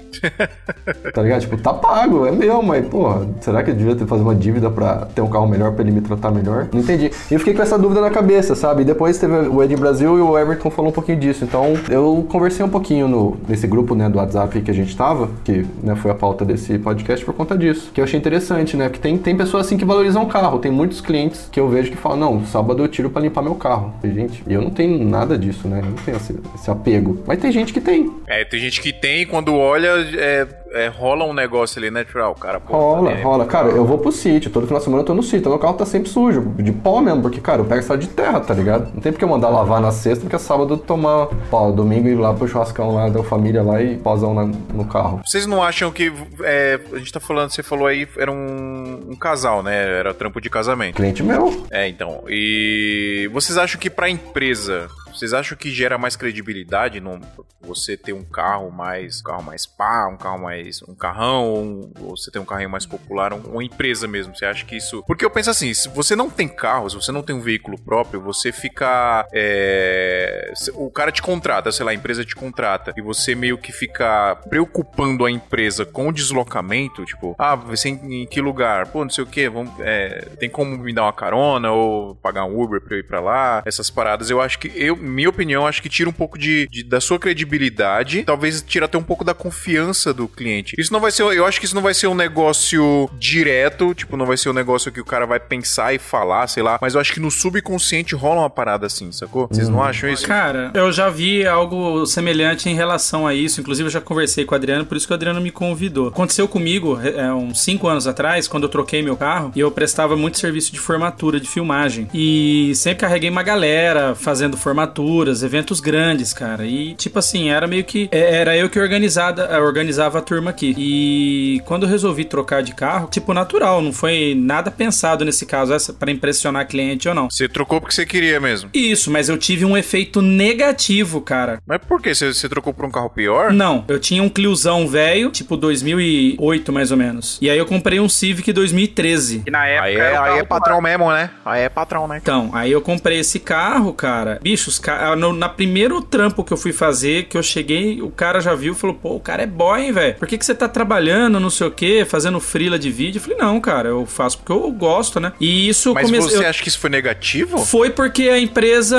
tá ligado? Tipo, tá pago, é meu, mas, porra, será que eu devia ter fazer uma dívida pra ter um carro melhor pra ele me tratar melhor? Não entendi. E eu fiquei com essa dúvida na cabeça, sabe? Depois teve o Ed Brasil e o Everton falou um pouquinho disso. Então eu conversei um pouquinho no, nesse grupo, né, do WhatsApp que a gente tava, que né, foi a pauta desse podcast por conta disso. Que eu achei interessante, né? Porque tem, tem pessoas assim que valorizam o carro. Tem muitos clientes que eu vejo que falam, não, sábado eu tiro pra limpar meu carro. E, gente, eu não tenho nada disso, né? Eu não tenho esse, esse apego. Mas tem gente que tem. É, tem gente que tem, quando olha, é, é, rola um negócio ali, natural, cara. Pô, Rola, é, rola. Cara, eu vou pro sítio, todo final de semana eu tô no sítio, meu carro tá sempre sujo, de pó mesmo, porque, cara, eu pego estrada de terra, tá ligado? Não tem porque eu mandar lavar na sexta, porque é sábado eu tomar, pô, domingo ir lá pro churrascão lá da família lá e posão na- no carro. Vocês não acham que. é, a gente tá falando, você falou aí, era um, um casal, né? Era trampo de casamento. Cliente meu. É, então. E vocês acham que pra empresa, vocês acham que gera mais credibilidade no, você ter um carro mais, um carro mais pá, um carro mais, um carrão, ou, um- você ter um carrinho mais popular, um- uma empresa mesmo? Você acha que isso? Porque eu penso assim, se você não tem carro, se você não tem um veículo próprio, você fica, é, o cara te contrata, sei lá, a empresa te contrata e você meio que fica preocupando a empresa com o deslocamento, tipo, ah, você em, em que lugar? Pô, não sei o que, vamos, é, tem como me dar uma carona ou pagar um Uber pra eu ir pra lá? Essas paradas, eu acho que, eu, minha opinião, acho que tira um pouco de, de- da sua credibilidade, talvez tira até um pouco da confiança do cliente. Isso não vai ser, eu acho que isso não vai ser um negócio direto, tipo, não vai ser um negócio que o cara vai pensar e falar, sei lá, mas eu acho que no subconsciente rola uma parada assim, sacou? Vocês não acham isso? Cara, eu já vi algo semelhante em relação a isso. Inclusive, eu já conversei com o Adriano, por isso que o Adriano me convidou. Aconteceu comigo é, uns 5 anos atrás, quando eu troquei meu carro, e eu prestava muito serviço de formatura, de filmagem. E sempre carreguei uma galera fazendo formaturas, eventos grandes, cara. E, tipo assim, era meio que. é, Era eu que organizada, é, organizava a turma aqui. E quando eu resolvi trocar de carro, tipo, natural, não foi nada pensado nesse caso, essa, pra impressionar cliente ou não. Você trocou porque você queria mesmo. Isso, mas eu tive um efeito negativo, cara. Mas por quê? Você, você trocou por um carro pior? Não, eu tinha um Cliozão velho, tipo 2008 mais ou menos. E aí eu comprei um Civic 2013. E na época Aí era é, aí é patrão mesmo, né? Aí é patrão, né? Então, aí eu comprei esse carro, cara. Bicho, os ca... no, na primeiro trampo que eu fui fazer, que eu cheguei, o cara já viu e falou: pô, o cara é boy, hein, velho? Por que, que você tá trabalhando, não sei o quê, fazendo frila de vídeo? Eu falei: não, cara, eu faço porque eu gosto, né? E isso Mas come- você eu- acha que isso foi negativo? Foi porque a empresa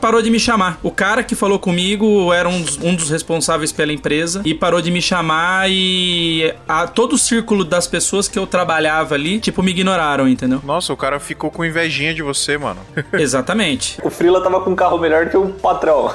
parou de me chamar. O cara que falou comigo era um dos, um dos responsáveis pela empresa e parou de me chamar e a- todo o círculo das pessoas que eu trabalhava ali, tipo, me ignoraram, entendeu? Nossa, o cara ficou com invejinha de você, mano. Exatamente. O Frila tava com um carro carro melhor que o patrão.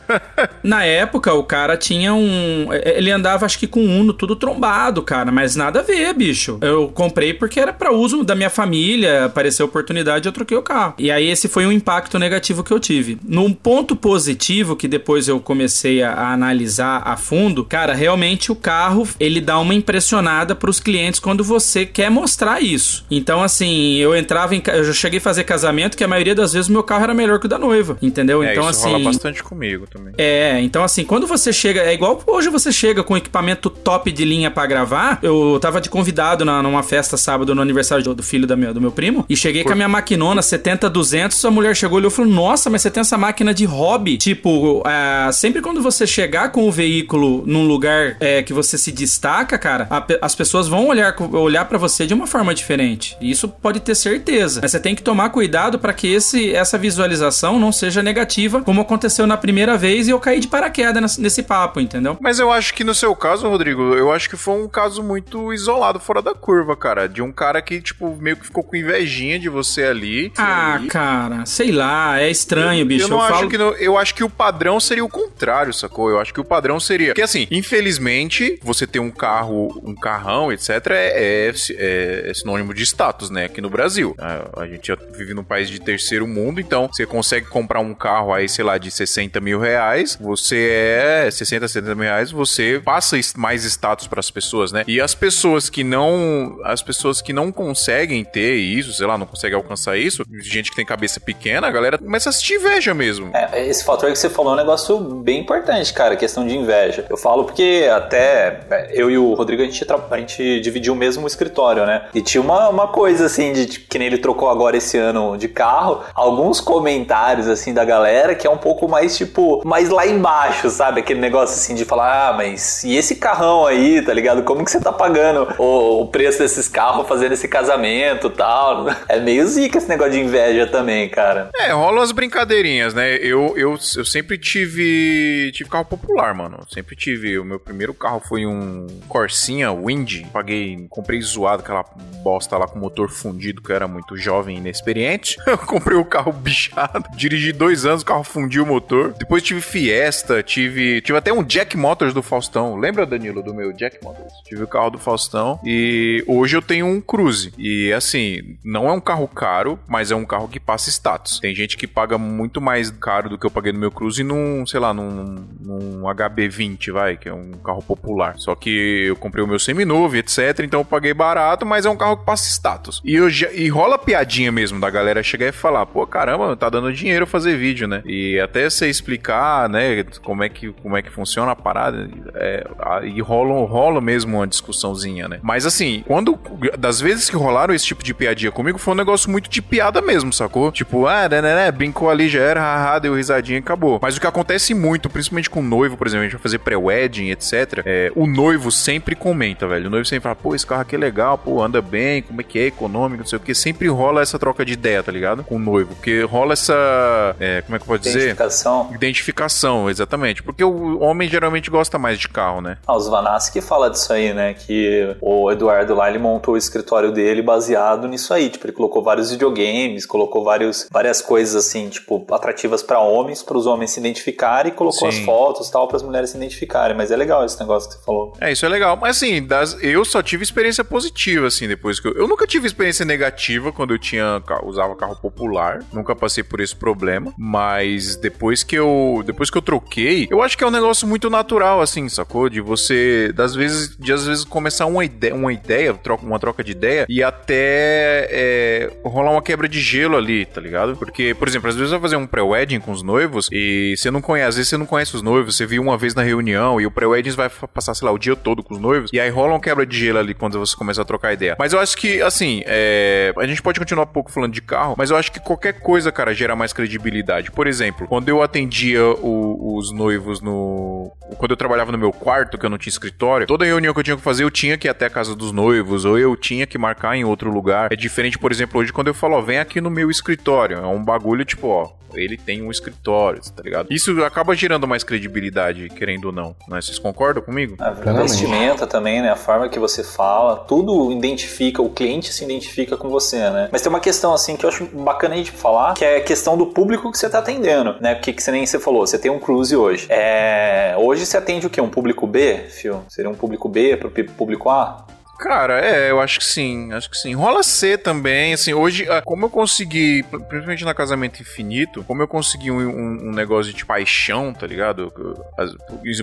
Na época, o cara tinha um. Ele andava, acho que com um Uno tudo trombado, cara. Mas nada a ver, bicho. Eu comprei porque era para uso da minha família. Apareceu oportunidade, eu troquei o carro. E aí, esse foi um impacto negativo que eu tive. Num ponto positivo, que depois eu comecei a, a analisar a fundo, cara, realmente o carro ele dá uma impressionada pros clientes quando você quer mostrar isso. Então, assim, eu entrava em. Eu já cheguei a fazer casamento que a maioria das vezes meu carro era melhor que o da noiva, entendeu? É, então, isso assim. rola bastante comigo também. É, então assim, quando você chega, é igual hoje você chega com equipamento top de linha pra gravar. Eu tava de convidado na, numa festa sábado no aniversário do, do filho da minha, do meu primo e cheguei com a minha maquinona 70-200. A mulher chegou e falou: Nossa, mas você tem essa máquina de hobby? Tipo, é, sempre quando você chegar com o veículo num lugar é, que você se destaca, cara, a as pessoas vão olhar, olhar para você de uma forma diferente. E Isso pode ter certeza. Mas você tem que tomar cuidado para que esse, essa visualização não seja negativa, como aconteceu na primeira vez e eu caí de paraquedas nesse, papo, entendeu? Mas eu acho que no seu caso, Rodrigo, eu acho que foi um caso muito isolado, fora da curva, cara. De um cara que, tipo, meio que ficou com invejinha de você ali. Ah, cara, sei lá, é estranho, bicho. Eu não Eu acho falo- que. no- eu acho que o padrão seria o contrário, sacou? Eu acho que o padrão seria. Porque assim, infelizmente, você ter um carro, um carrão, etc., é, é- é sinônimo de status, né? Aqui no Brasil. A, a gente já vive num país de terceiro mundo, então você consegue comprar um carro aí, sei lá, de 60 mil reais. Você é 60, 70 mil reais, você passa mais status pras pessoas, né? E as pessoas que não. As pessoas que não conseguem ter isso, sei lá, não conseguem alcançar isso, gente que tem cabeça pequena, a galera começa a assistir inveja mesmo. É, esse fator que você falou é um negócio bem importante, cara, questão de inveja. Eu falo porque até é, eu e o Rodrigo, a gente, a gente dividiu o mesmo escritório, né? E tinha uma, uma coisa assim, de que nem ele trocou agora esse ano de carro, alguns comentários assim da galera que é um pouco mais tipo, mais lá embaixo, sabe? Aquele negócio assim de falar, ah, mas e esse carrão aí, tá ligado? Como que você tá pagando o, o preço desses carros fazendo esse casamento e tal? É meio zica esse negócio de inveja também, cara. É, rolam as brincadeirinhas, né? Eu, eu, eu sempre tive tive carro popular, mano. Sempre tive. O meu primeiro carro foi um Corsinha Wind. Paguei, comprei zoado aquela bosta lá com motor fundido, que eu era muito jovem e inexperiente. Eu comprei o carro bichado, dirigi dois anos, o carro fundiu o motor. Depois tive Fiesta, tive, tive até um Jack Motors do Faustão. Lembra, Danilo, do meu Jack Motors? Tive o carro do Faustão e hoje eu tenho um Cruze. E assim, não é um carro caro, mas é um carro que passa status. Tem gente que paga muito mais caro do que eu paguei no meu Cruze num, sei lá, num, num HB20, vai, que é um carro popular. Só que eu comprei o meu seminovo, etc, então eu paguei barato, mas é um carro que passa status. E, eu já, e rola piadinha mesmo da galera chegar e falar, pô, caramba, tá dando dinheiro fazer vídeo, né? E até você explicar, né, como é que, como é que funciona a parada, é, e rola, rola mesmo uma discussãozinha, né? Mas assim, quando, das vezes que rolaram esse tipo de piadinha comigo, foi um negócio muito de piada mesmo, sacou? Tipo, ah, né, né, né, brincou ali, já era, haha, deu risadinha e acabou. Mas o que acontece muito, principalmente com o noivo, por exemplo, a gente vai fazer pré-wedding, etc, é, o noivo sempre comenta, velho. O noivo sempre fala, pô, esse carro aqui é legal, pô, anda bem, como é que é, econômico, não sei o que. Sempre rola essa troca de ideia, tá ligado? Com o noivo. Porque rola essa. É, como é que eu posso dizer? Identificação. Identificação, exatamente. Porque o homem geralmente gosta mais de carro, né? Ah, os Vanassi que fala disso aí, né? Que o Eduardo lá, ele montou o escritório dele baseado nisso aí. Tipo, ele colocou vários videogames, colocou vários, várias coisas assim, tipo, atrativas pra homens, para os homens se identificarem e colocou Sim. as fotos e tal para as mulheres se identificarem. Mas é legal esse negócio que você falou. É, isso é legal. Mas assim, das- eu só tive experiência positiva, assim, depois que eu. Eu nunca tive experiência negativa quando eu tinha. usava carro popular. Nunca passei por esse problema. Mas depois que eu. Depois que eu troquei, eu acho que é um negócio muito natural, assim, sacou? De você. Das vezes. De às vezes começar uma ideia, uma ideia, troca, uma troca de ideia, e até é, rolar uma quebra de gelo ali, tá ligado? Porque, por exemplo, às vezes vai fazer um pré-wedding com os noivos e você não conhece, às vezes você não conhece os noivos, você viu uma vez na reunião e o pré-wedding vai passar, sei lá, o dia todo com os noivos, e aí rola uma quebra de gelo ali quando você começa a trocar ideia. Mas eu acho que, assim, é, a gente pode continuar um pouco falando de carro, mas eu acho que qualquer coisa, cara, gera mais credibilidade. Por exemplo, quando eu atendia o- os noivos no. Quando eu trabalhava no meu quarto, que eu não tinha escritório, toda reunião que eu tinha que fazer, eu tinha que ir até a casa dos noivos, ou eu tinha que marcar em outro lugar. É diferente, por exemplo, hoje quando eu falo, ó, vem aqui no meu escritório. É um bagulho tipo, ó. ele tem um escritório, tá ligado? Isso acaba gerando mais credibilidade, querendo ou não, né? Vocês concordam comigo? A vestimenta também, né? A forma que você fala, tudo identifica, o cliente se identifica com você, né? Mas tem uma questão assim que eu acho bacana a gente falar, que é a questão do público que você tá atendendo, né? Porque que você nem você falou, você tem um cruise hoje. É... Hoje você atende o quê? Um público B, Fio? Seria um público B pro público A? Cara, é, eu acho que sim, acho que sim. Rola C também, assim, hoje, ah, como eu consegui, principalmente na Casamento Infinito, como eu consegui um, um, um negócio de paixão, tá ligado?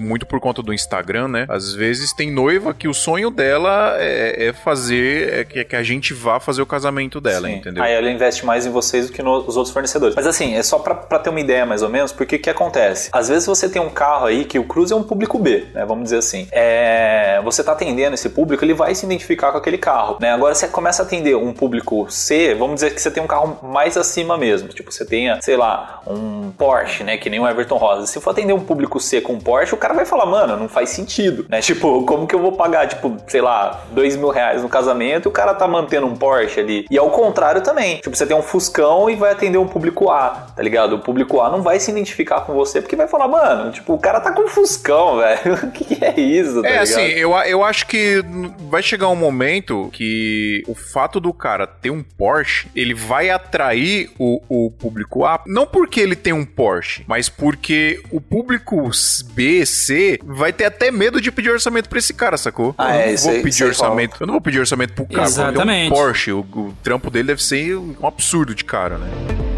Muito por conta do Instagram, né? Às vezes tem noiva que o sonho dela é, é fazer, é que, que, a gente vá fazer o casamento dela, sim. entendeu? Aí ela investe mais em vocês do que nos outros fornecedores. Mas assim, é só pra, pra ter uma ideia mais ou menos, porque o que acontece? Às vezes você tem um carro aí que o Cruze é um público B, né? Vamos dizer assim. É, você tá atendendo esse público, ele vai se identificar com aquele carro, né? Agora você começa a atender um público C, vamos dizer que você tem um carro mais acima mesmo, tipo você tenha, sei lá, um Porsche, né? Que nem o Everton Rosa. Se for atender um público C com um Porsche, o cara vai falar, mano, não faz sentido, né? Tipo, como que eu vou pagar, tipo, sei lá, dois mil reais no casamento e o cara tá mantendo um Porsche ali? E ao contrário também, tipo, você tem um Fuscão e vai atender um público A, tá ligado? O público A não vai se identificar com você porque vai falar, mano, tipo, o cara tá com um Fuscão, velho. o que, é isso, tá É, ligado? assim, eu, eu acho que vai chegar um momento que o fato do cara ter um Porsche, ele vai atrair o, o público A, não porque ele tem um Porsche, mas porque o público B, C, vai ter até medo de pedir orçamento pra esse cara, sacou? Ah, eu é, não isso vou aí- pedir aí orçamento. Eu não vou pedir orçamento pro cara, tem um Exatamente. Porsche. O, o trampo dele deve ser um absurdo de cara, né?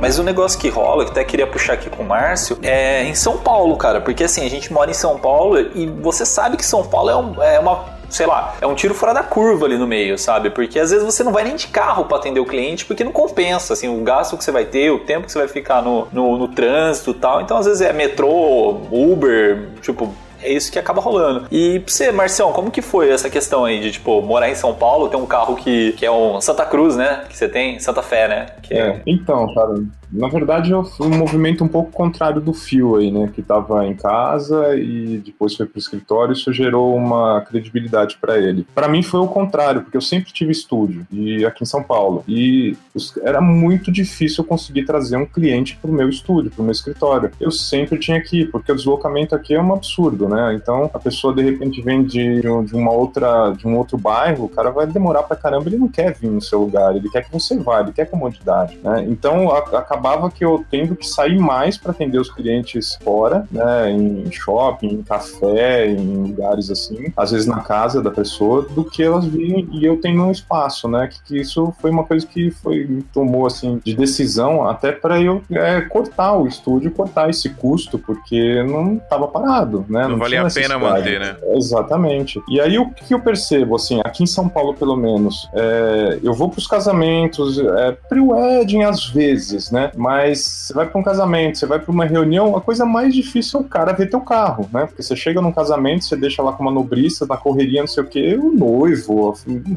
Mas o negócio que rola, que até queria puxar aqui com o Márcio, é em São Paulo, cara. Porque assim, a gente mora em São Paulo e você sabe que São Paulo é, um- é uma. Sei lá, é um tiro fora da curva ali no meio, sabe? Porque às vezes você não vai nem de carro pra atender o cliente, porque não compensa, assim, o gasto que você vai ter, o tempo que você vai ficar no, no, no trânsito e tal. Então, às vezes é metrô, Uber, tipo, é isso que acaba rolando. E pra você, Marcião, como que foi essa questão aí de, tipo, morar em São Paulo, ter um carro que, que é um Santa Cruz, né? Que você tem, Santa Fé, né? Que É, então, cara, na verdade eu fui um movimento um pouco contrário do Fio aí, né? Que tava em casa e depois foi pro escritório, isso gerou uma credibilidade pra ele. Pra mim foi o contrário, porque eu sempre tive estúdio e aqui em São Paulo e era muito difícil eu conseguir trazer um cliente pro meu estúdio, pro meu escritório. Eu sempre tinha que ir, porque o deslocamento aqui é um absurdo, né? Então a pessoa de repente vem de, de uma outra, de um outro bairro, o cara vai demorar pra caramba, ele não quer vir no seu lugar, ele quer que você vá, ele quer comodidade, né? Então a- acabava que eu tendo que sair mais para atender os clientes fora, né? Em shopping, em café, em lugares assim, às vezes na casa da pessoa, do que elas virem e eu tenho um espaço, né? Que, que isso foi uma coisa que foi me tomou assim de decisão até para eu é, cortar o estúdio, cortar esse custo, porque não estava parado, né? Não tinha a pena manter, né? Exatamente. E aí o que eu percebo, assim, aqui em São Paulo pelo menos, é, eu vou pros casamentos, é, pre-wedding às vezes, né? Mas você vai pra um casamento, você vai pra uma reunião, a coisa mais difícil é o cara ver teu carro, né? Porque você chega num casamento, você deixa lá com uma nobrista, na correria, não sei o quê, o noivo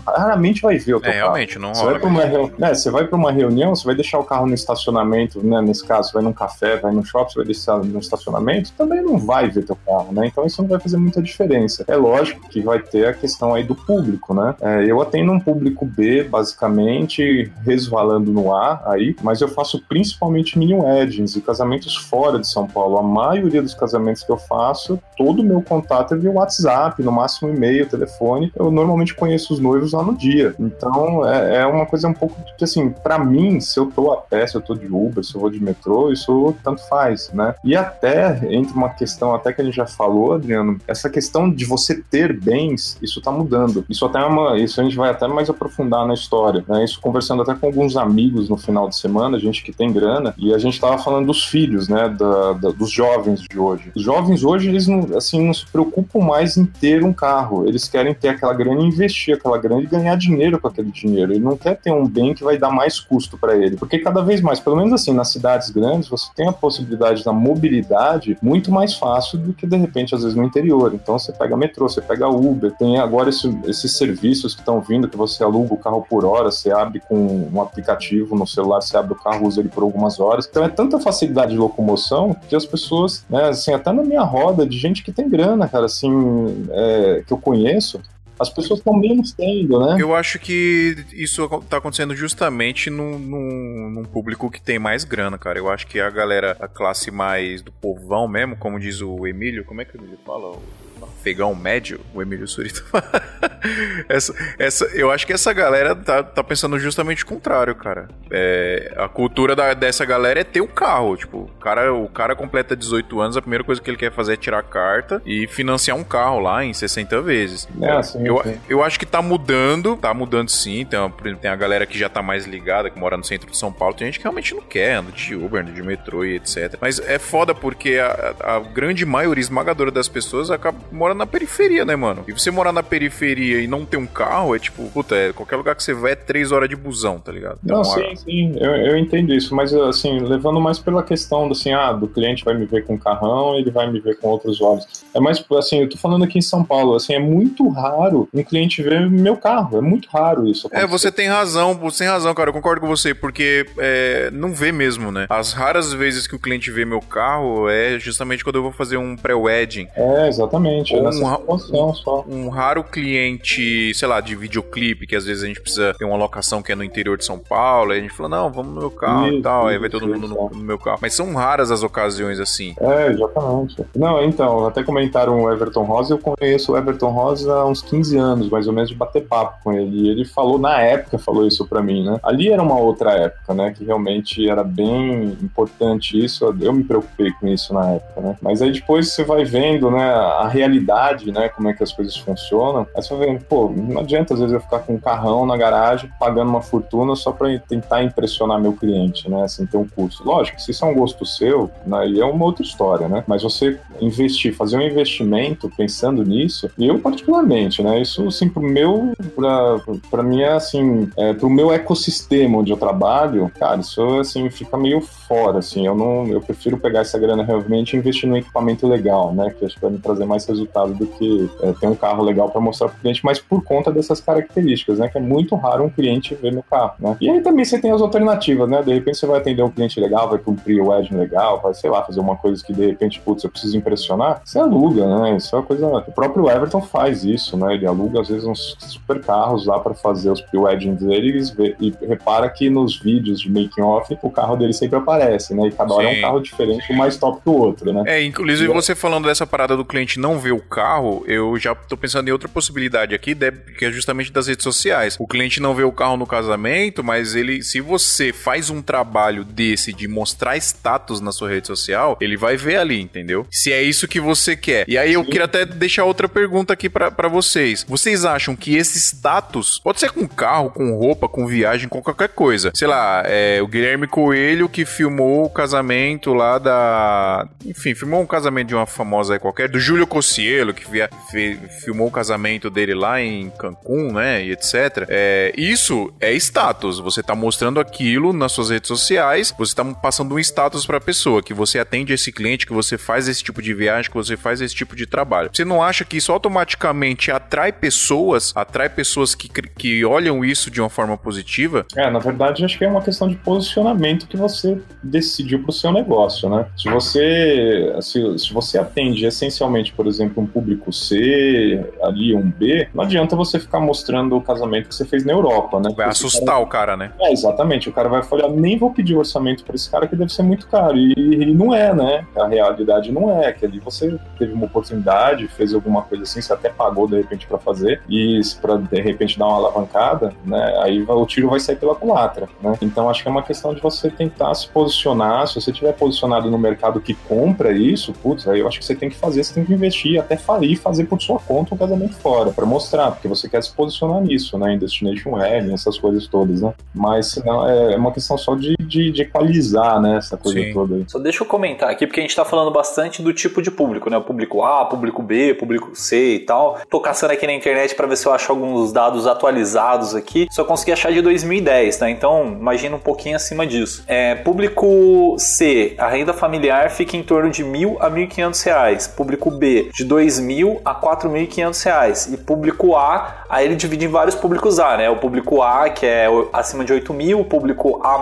raramente vai ver o teu É, carro. realmente, não Você rola. vai, uma reu... é, você vai pra uma reunião, você vai deixar o carro no estacionamento, né? Nesse caso, você vai num café, vai no shopping, você vai deixar no estacionamento, também não vai ver teu carro, né? Então isso não vai fazer muita diferença. É lógico que vai ter a questão aí do público, né? É, eu atendo um público B, basicamente, resvalando no A aí, mas eu faço principalmente mini weddings e casamentos fora de São Paulo. A maioria dos casamentos que eu faço, todo o meu contato é via WhatsApp, no máximo e-mail, telefone. Eu normalmente conheço os noivos lá no dia. Então é, é uma coisa um pouco que, assim, pra mim, se eu tô a pé, se eu tô de Uber, se eu vou de metrô, isso tanto faz, né? E até, entre uma questão até que a gente já falou, Adriano, essa questão de você ter bens, isso tá mudando. Isso até é uma, isso a gente vai até mais aprofundar na história, né? Isso conversando até com alguns amigos no final de semana, gente que tem grana, e a gente tava falando dos filhos, né, da, da- dos jovens de hoje. Os jovens hoje, eles não, assim, não se preocupam mais em ter um carro, eles querem ter aquela grana e investir aquela grana e ganhar dinheiro com aquele dinheiro. Ele não quer ter um bem que vai dar mais custo para ele, porque cada vez mais, pelo menos assim, nas cidades grandes, você tem a possibilidade da mobilidade muito mais fácil do que de repente às vezes no interior. Então você pega metrô, você pega Uber, tem agora esse- esses serviços que estão vindo que você aluga o carro por hora, você abre com um aplicativo no celular, você abre o carro, usa ele por algumas horas. Então é tanta facilidade de locomoção que as pessoas, né, assim, até na minha roda de gente que tem grana, cara, assim, é, que eu conheço, As pessoas estão menos tendo, né? Eu acho que isso tá acontecendo justamente num, num, num público que tem mais grana, cara. Eu acho que a galera, a classe mais do povão mesmo, como diz o Emílio, como é que o Emílio fala? O afegão médio, o Emílio Surito. essa, essa, eu acho que essa galera tá, tá pensando justamente o contrário, cara. É, a cultura da, dessa galera é ter um carro. Tipo, o cara, o cara completa 18 anos, a primeira coisa que ele quer fazer é tirar a carta e financiar um carro lá em 60 vezes. É, sim, eu, sim. eu acho que tá mudando, tá mudando sim. Tem, uma- tem a galera que já tá mais ligada, que mora no centro de São Paulo. Tem gente que realmente não quer, anda de Uber, anda de metrô e etc. Mas é foda porque a, a grande maioria esmagadora das pessoas acaba mora na periferia, né, mano? E você morar na periferia e não ter um carro é tipo, puta, é, qualquer lugar que você vai é três horas de busão, tá ligado? Não, a- sim, sim, eu, eu entendo isso, mas assim, levando mais pela questão do assim, ah, do cliente vai me ver com carrão, ele vai me ver com outros olhos. É mais assim, eu tô falando aqui em São Paulo, assim, é muito raro um cliente ver meu carro, é muito raro isso. É, acontecer. você tem razão, você tem razão, cara. Eu concordo com você, porque é, não vê mesmo, né? As raras vezes que o cliente vê meu carro é justamente quando eu vou fazer um pré-wedding. É, exatamente, é Ou um. Um raro cliente, sei lá, de videoclipe, que às vezes a gente precisa ter uma locação que é no interior de São Paulo, aí a gente fala, não, vamos no meu carro e Isso, tal, aí vai todo isso, mundo no, isso. no meu carro. Mas são raras as ocasiões assim. É, exatamente. Não, então, até comentaram o Everton Rosa, eu conheço o Everton Rosa há uns 15 anos, mais ou menos, de bater papo com ele. E ele falou, na época, falou isso pra mim, né? Ali era uma outra época, né? Que realmente era bem importante isso. Eu me preocupei com isso na época, né? Mas aí depois você vai vendo, né, a realidade, né? Como é que as coisas funcionam. Aí você vendo, pô, não adianta às vezes eu ficar com um carrão na garagem, pagando uma fortuna só pra tentar impressionar meu cliente, né? Assim, ter um custo. Lógico, se isso é um gosto seu, aí é uma outra história, né? Mas você investir, fazer um investimento pensando nisso, eu particularmente, né? Isso, assim, pro meu, pra, pra é assim, é, pro meu ecossistema onde eu trabalho, cara, isso, assim, fica meio fora, assim, eu não, eu prefiro pegar essa grana realmente e investir num equipamento legal, né? Que acho que vai me trazer mais resultado do que é, ter um carro legal para mostrar pro cliente, mas por conta dessas características, né? Que é muito raro um cliente ver meu carro, né? E aí também você tem as alternativas, né? De repente você vai atender um cliente legal, vai cumprir o edge legal, vai, sei lá, fazer uma coisa que de repente, putz, eu preciso impressionar, você aluga, né? Isso é uma coisa. O próprio Everton faz isso, né? Ele aluga às vezes uns super carros lá para fazer os pre-weddings dele e vê- e repara que nos vídeos de making off o carro dele sempre aparece, né? E cada hora é Sim. um carro diferente, um mais top que o outro, né? É, inclusive E- você falando dessa parada do cliente não ver o carro, eu já tô pensando em outra possibilidade aqui, que é justamente das redes sociais. O cliente não vê o carro no casamento, mas ele, se você faz um trabalho desse de mostrar status na sua rede social, ele vai ver ali, entendeu? Se é isso que você quer. E aí eu queria até deixar outra pergunta aqui pra pra vocês. Vocês acham que esse status pode ser com carro, com roupa, com viagem, com qualquer coisa? Sei lá, é, o Guilherme Coelho que filmou o casamento lá da. Enfim, filmou um casamento de uma famosa aí qualquer, do Júlio Cossielo, que via- fe- filmou o casamento dele lá em Cancún, né? E etc. É, isso é status. Você tá mostrando aquilo nas suas redes sociais, você tá passando um status pra pessoa, que você atende esse cliente, que você faz esse tipo de viagem, que você faz esse tipo de trabalho. Você não acha que isso automaticamente atrai pessoas, atrai pessoas que, que olham isso de uma forma positiva? É, na verdade, acho que é uma questão de posicionamento que você decidiu para o seu negócio, né? Se você, se, se você atende essencialmente, por exemplo, um público C, ali um B, não adianta você ficar mostrando o casamento que você fez na Europa, né? Vai Porque assustar o cara, né? É, exatamente. O cara vai falar, nem vou pedir orçamento para esse cara que deve ser muito caro. E, e não é, né? A realidade não é. Que ali você teve uma oportunidade, fez alguma coisa assim, você até pagou de repente para fazer, e para de repente dar uma alavancada, né? Aí o tiro vai sair pela culatra, né? Então acho que é uma questão de você tentar se posicionar. Se você tiver posicionado no mercado que compra isso, putz, aí eu acho que você tem que fazer, você tem que investir, até até falir e fazer por sua conta um casamento fora, para mostrar, porque você quer se posicionar nisso, né? Em Destination L essas coisas todas, né? Mas senão é, é uma questão só de, de, de equalizar, né? Essa coisa Sim. toda aí. Só deixa eu comentar aqui, porque a gente tá falando bastante do tipo de público, né? O público A, público B, público C e tal. Tô caçando aqui na internet para ver se eu acho alguns dados atualizados aqui. Só consegui achar de 2010, tá? Então, imagina um pouquinho acima disso. É, público C, a renda familiar fica em torno de mil a mil e quinhentos reais. Público B, de dois 2.000 a 4.500 reais. E público A, aí ele divide em vários públicos A, né? O público A, que é acima de 8.000, mil, público A+,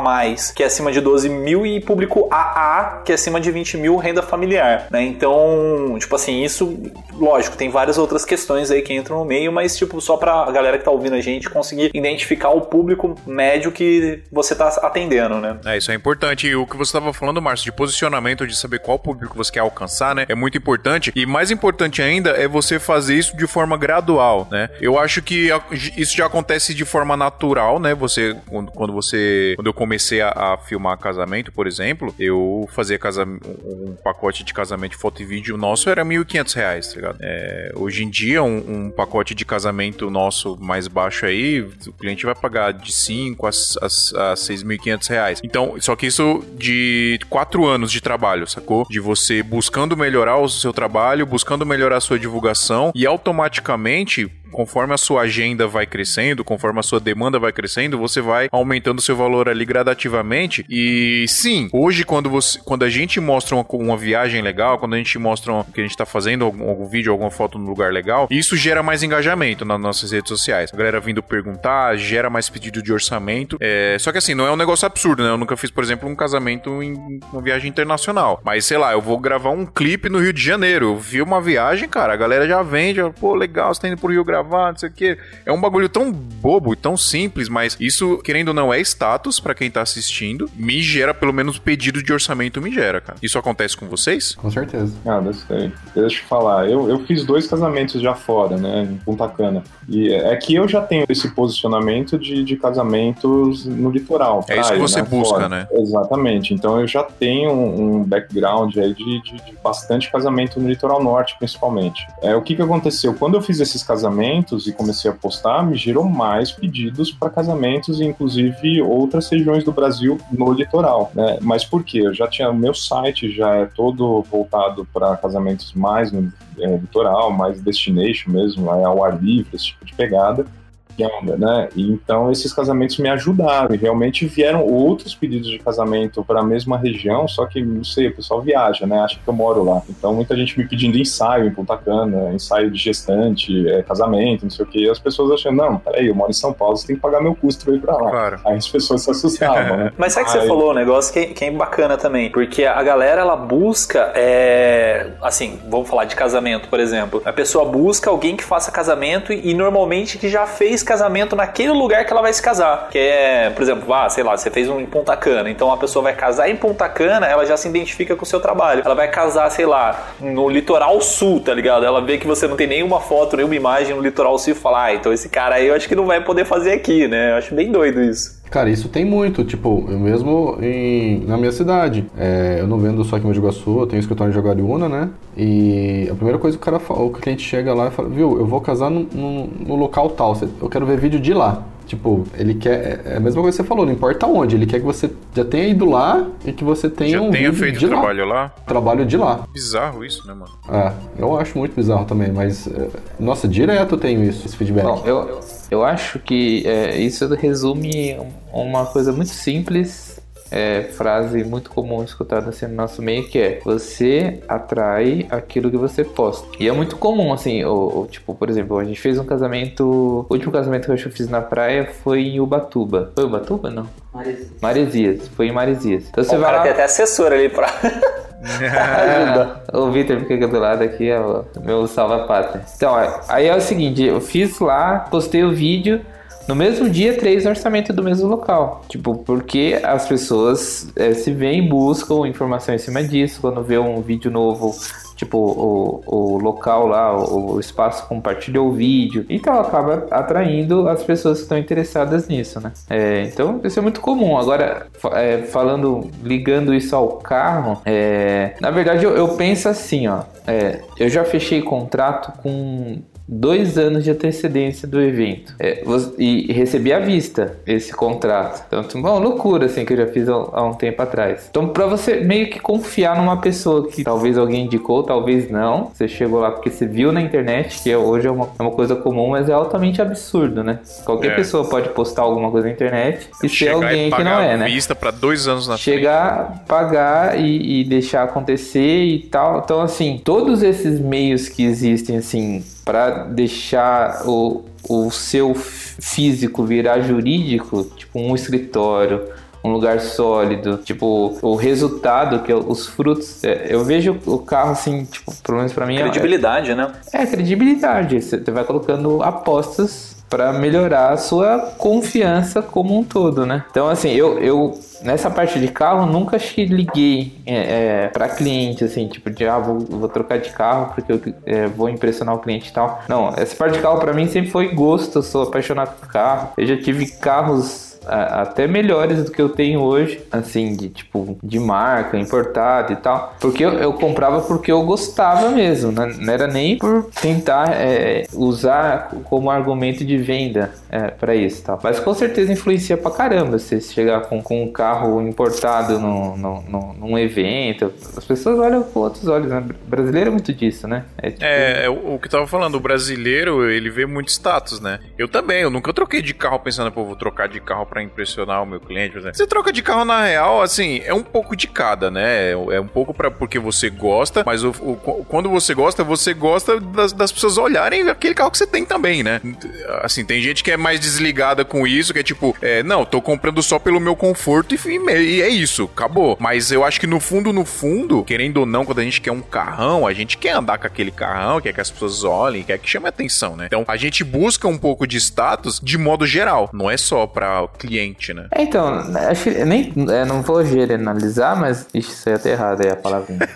que é acima de 12 mil e público AA, que é acima de 20 mil renda familiar, né? Então, tipo assim, isso, lógico, tem várias outras questões aí que entram no meio, mas, tipo, só pra galera que tá ouvindo a gente conseguir identificar o público médio que você tá atendendo, né? É, isso é importante. E o que você tava falando, Márcio, de posicionamento, de saber qual público você quer alcançar, né? É muito importante. E mais importante ainda é você fazer isso de forma gradual, né? Eu acho que isso já acontece de forma natural, né? Você, quando, você. Quando eu comecei a, a filmar casamento, por exemplo, eu fazia casa, um, pacote de casamento, foto e vídeo nosso era 1.500 reais, tá ligado? É, hoje em dia, um, um pacote de casamento nosso mais baixo aí, o cliente vai pagar de 5 a, a, a 6.500 reais. Então, só que isso de quatro anos de trabalho, sacou? De você buscando melhorar o seu trabalho, buscando melhorar a sua divulgação e automaticamente conforme a sua agenda vai crescendo, conforme a sua demanda vai crescendo, você vai aumentando o seu valor ali gradativamente. E sim, hoje quando você, quando a gente mostra uma, uma viagem legal, quando a gente mostra um- que a gente tá fazendo algum, algum vídeo, alguma foto no lugar legal, isso gera mais engajamento nas nossas redes sociais. A galera vindo perguntar, gera mais pedido de orçamento. É, só que assim, não é um negócio absurdo, né? Eu nunca fiz, por exemplo, um casamento em uma viagem internacional. Mas sei lá, eu vou gravar um clipe no Rio de Janeiro. Eu vi uma viagem, cara, a galera já vende, pô, legal, você tá indo pro Rio gravar, não sei o quê. É um bagulho tão bobo, tão simples, mas isso, querendo ou não, é status pra quem tá assistindo. Me gera, pelo menos, pedido de orçamento me gera, cara. Isso acontece com vocês? Com certeza. Ah, ser. Deixa eu falar. Eu, eu fiz dois casamentos já fora, né? Em Punta Cana. E é que eu já tenho esse posicionamento de, de casamentos no litoral. É isso que praia, você busca, fora. né? Exatamente. Então eu já tenho um um background aí de, de- de bastante casamento no litoral norte, principalmente. É, o que, que aconteceu? Quando eu fiz esses casamentos e comecei a postar, me gerou mais pedidos para casamentos, inclusive outras regiões do Brasil no litoral. Né? Mas por quê? Eu já tinha o meu site já é todo voltado para casamentos mais no é, litoral, mais destination mesmo, é ao ar livre, esse tipo de pegada onda, né? E então esses casamentos me ajudaram e realmente vieram outros pedidos de casamento para a mesma região, só que não sei, o pessoal viaja, né? Acha que eu moro lá. Então muita gente me pedindo ensaio em Punta Cana, ensaio de gestante, é, casamento, não sei o que. E as pessoas achando, não, peraí, eu moro em São Paulo, você tem que pagar meu custo pra ir pra lá. Claro. Aí as pessoas se assustavam, né? Mas sabe que você Aí- falou um negócio que, que é bacana também? Porque a galera, ela busca, é, assim, vamos falar de casamento, por exemplo. A pessoa busca alguém que faça casamento e, e normalmente que já fez casamento naquele lugar que ela vai se casar. Que é, por exemplo, ah, sei lá, você fez um em Punta Cana, então a pessoa vai casar em Punta Cana, ela já se identifica com o seu trabalho. Ela vai casar, sei lá, no litoral sul, tá ligado? Ela vê que você não tem nenhuma foto, nenhuma imagem no litoral sul e fala, ah, então esse cara aí eu acho que não vai poder fazer aqui, né? Eu acho bem doido isso. Cara, isso tem muito, tipo, eu mesmo em, na minha cidade. É, eu não vendo só aqui em Mogi eu tenho escritório em Jaguariúna, né? E a primeira coisa que o cara fala, o cliente chega lá e fala, viu, eu vou casar no, no- no local tal, eu quero ver vídeo de lá. Tipo, ele quer. É a mesma coisa que você falou, não importa onde, ele quer que você já tenha ido lá e que você tenha Já um tenha feito de o lá. trabalho lá? Trabalho de lá. Bizarro isso, né, mano? É, eu acho muito bizarro também, mas. é, Nossa, direto eu tenho isso, esse feedback. Bom, eu, eu acho que é, isso resume uma coisa muito simples, é, frase muito comum escutada assim no nosso meio, que é você atrai aquilo que você posta. E é muito comum, assim, o, o- tipo, por exemplo, a gente fez um casamento. O último casamento que eu acho que eu fiz na praia foi em Ubatuba. Foi Ubatuba? Não. Maresias. Foi em Maresias. Então você o vai cara lá. tem até assessor ali pra. É, o Vitor fica aqui do lado aqui, é o meu salva-pátria. Então, aí é o seguinte, eu fiz lá, postei o vídeo, no mesmo dia, três orçamentos do mesmo local. Tipo, porque as pessoas é, se veem, buscam informação em cima disso, quando vê um vídeo novo, tipo, o, o local lá, o, o espaço compartilhou o vídeo. Então acaba atraindo as pessoas que estão interessadas nisso, né? É, então isso é muito comum. Agora, é, falando, ligando isso ao carro, é, na verdade eu, eu penso assim, ó. é, eu já fechei contrato com dois anos de antecedência do evento. É, e recebi à vista esse contrato. Então, tipo, uma loucura assim que eu já fiz há um tempo atrás. Então, para você meio que confiar numa pessoa que talvez alguém indicou, talvez não, você chegou lá porque você viu na internet, que hoje é uma, é uma coisa comum, mas é altamente absurdo, né? Qualquer é. pessoa pode postar alguma coisa na internet e Chegar ser alguém que não é, né? vista para dois anos na Chegar, frente. pagar e, e deixar acontecer e tal. Então, assim, todos esses meios que existem, assim, para deixar o, o seu físico virar jurídico, tipo um escritório, um lugar sólido, tipo, o resultado, que é os frutos. É, eu vejo o carro assim, tipo, pelo menos pra mim. É credibilidade, é, né? É, credibilidade. Você vai colocando apostas para melhorar a sua confiança como um todo, né? Então, assim, eu, eu nessa parte de carro nunca liguei é, é, para cliente, assim, tipo, de ah, vou, vou trocar de carro porque eu é, vou impressionar o cliente e tal. Não, essa parte de carro para mim sempre foi gosto, eu sou apaixonado por carro. Eu já tive carros até melhores do que eu tenho hoje, assim, de tipo, de marca, importado e tal. Porque eu, eu comprava porque eu gostava mesmo, né? não era nem por tentar é, usar como argumento de venda é, para isso tal. Mas com certeza influencia pra caramba se chegar com, com um carro importado no, no, no, num evento. As pessoas olham com outros olhos, né? Brasileiro é muito disso, né? É, tipo... é, é o, o que eu tava falando, o brasileiro, ele vê muito status, né? Eu também, eu nunca troquei de carro pensando, pô, vou trocar de carro para impressionar o meu cliente. Você troca de carro na real, assim, é um pouco de cada, né? É um pouco para porque você gosta, mas o, o, quando você gosta, você gosta das, das, pessoas olharem aquele carro que você tem também, né? Assim, tem gente que é mais desligada com isso, que é tipo, é, não, tô comprando só pelo meu conforto e, e é isso, acabou. Mas eu acho que no fundo, no fundo, querendo ou não, quando a gente quer um carrão, a gente quer andar com aquele carrão, quer que as pessoas olhem, quer que chame atenção, né? Então a gente busca um pouco de status de modo geral, não é só pra cliente, né? É, então, acho que nem é, não vou generalizar, mas isso é até errado aí a palavrinha.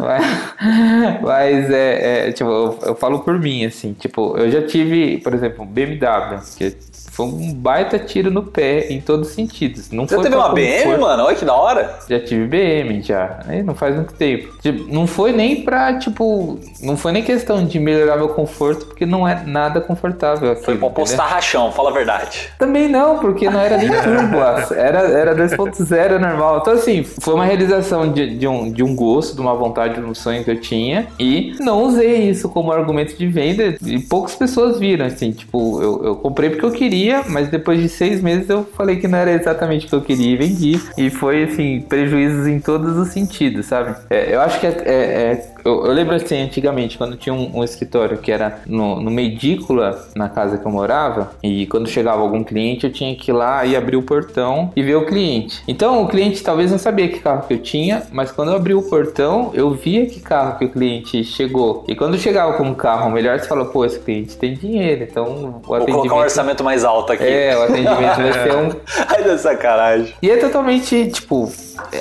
mas, mas é, é, tipo, eu, eu, falo por mim, assim, tipo, eu já tive, por exemplo, BMW, que foi um baita tiro no pé em todos os sentidos. Não Você teve uma BM, mano? Olha que da hora. Já tive BM, já. Aí não faz muito tempo. Tipo, não foi nem pra, tipo. Não foi nem questão de melhorar meu conforto, porque não é nada confortável. Foi pra postar rachão, fala a verdade. Também não, porque não era nem turbo. era era 2.0 normal. Então, assim, foi uma realização de, de, um, de um gosto, de uma vontade, de um sonho que eu tinha. E não usei isso como argumento de venda. E poucas pessoas viram, assim. Tipo, eu, eu comprei porque eu queria queria, mas depois de seis meses eu falei que não era exatamente o que eu queria e vendi. E foi, assim, prejuízos em todos os sentidos, sabe? É, eu acho que é, é, é eu, eu, lembro assim, antigamente, quando tinha um, um escritório que era no, no Medícola, na casa que eu morava, e quando chegava algum cliente, eu tinha que ir lá e abrir o portão e ver o cliente. Então, o cliente talvez não sabia que carro que eu tinha, mas quando eu abri o portão, eu via que carro que o cliente chegou. E quando chegava com um carro melhor, você fala, pô, esse cliente tem dinheiro, então o Vou atendimento... colocar um orçamento mais alto aqui. É, o atendimento vai ser um... Ai, da sacanagem. E é totalmente, tipo,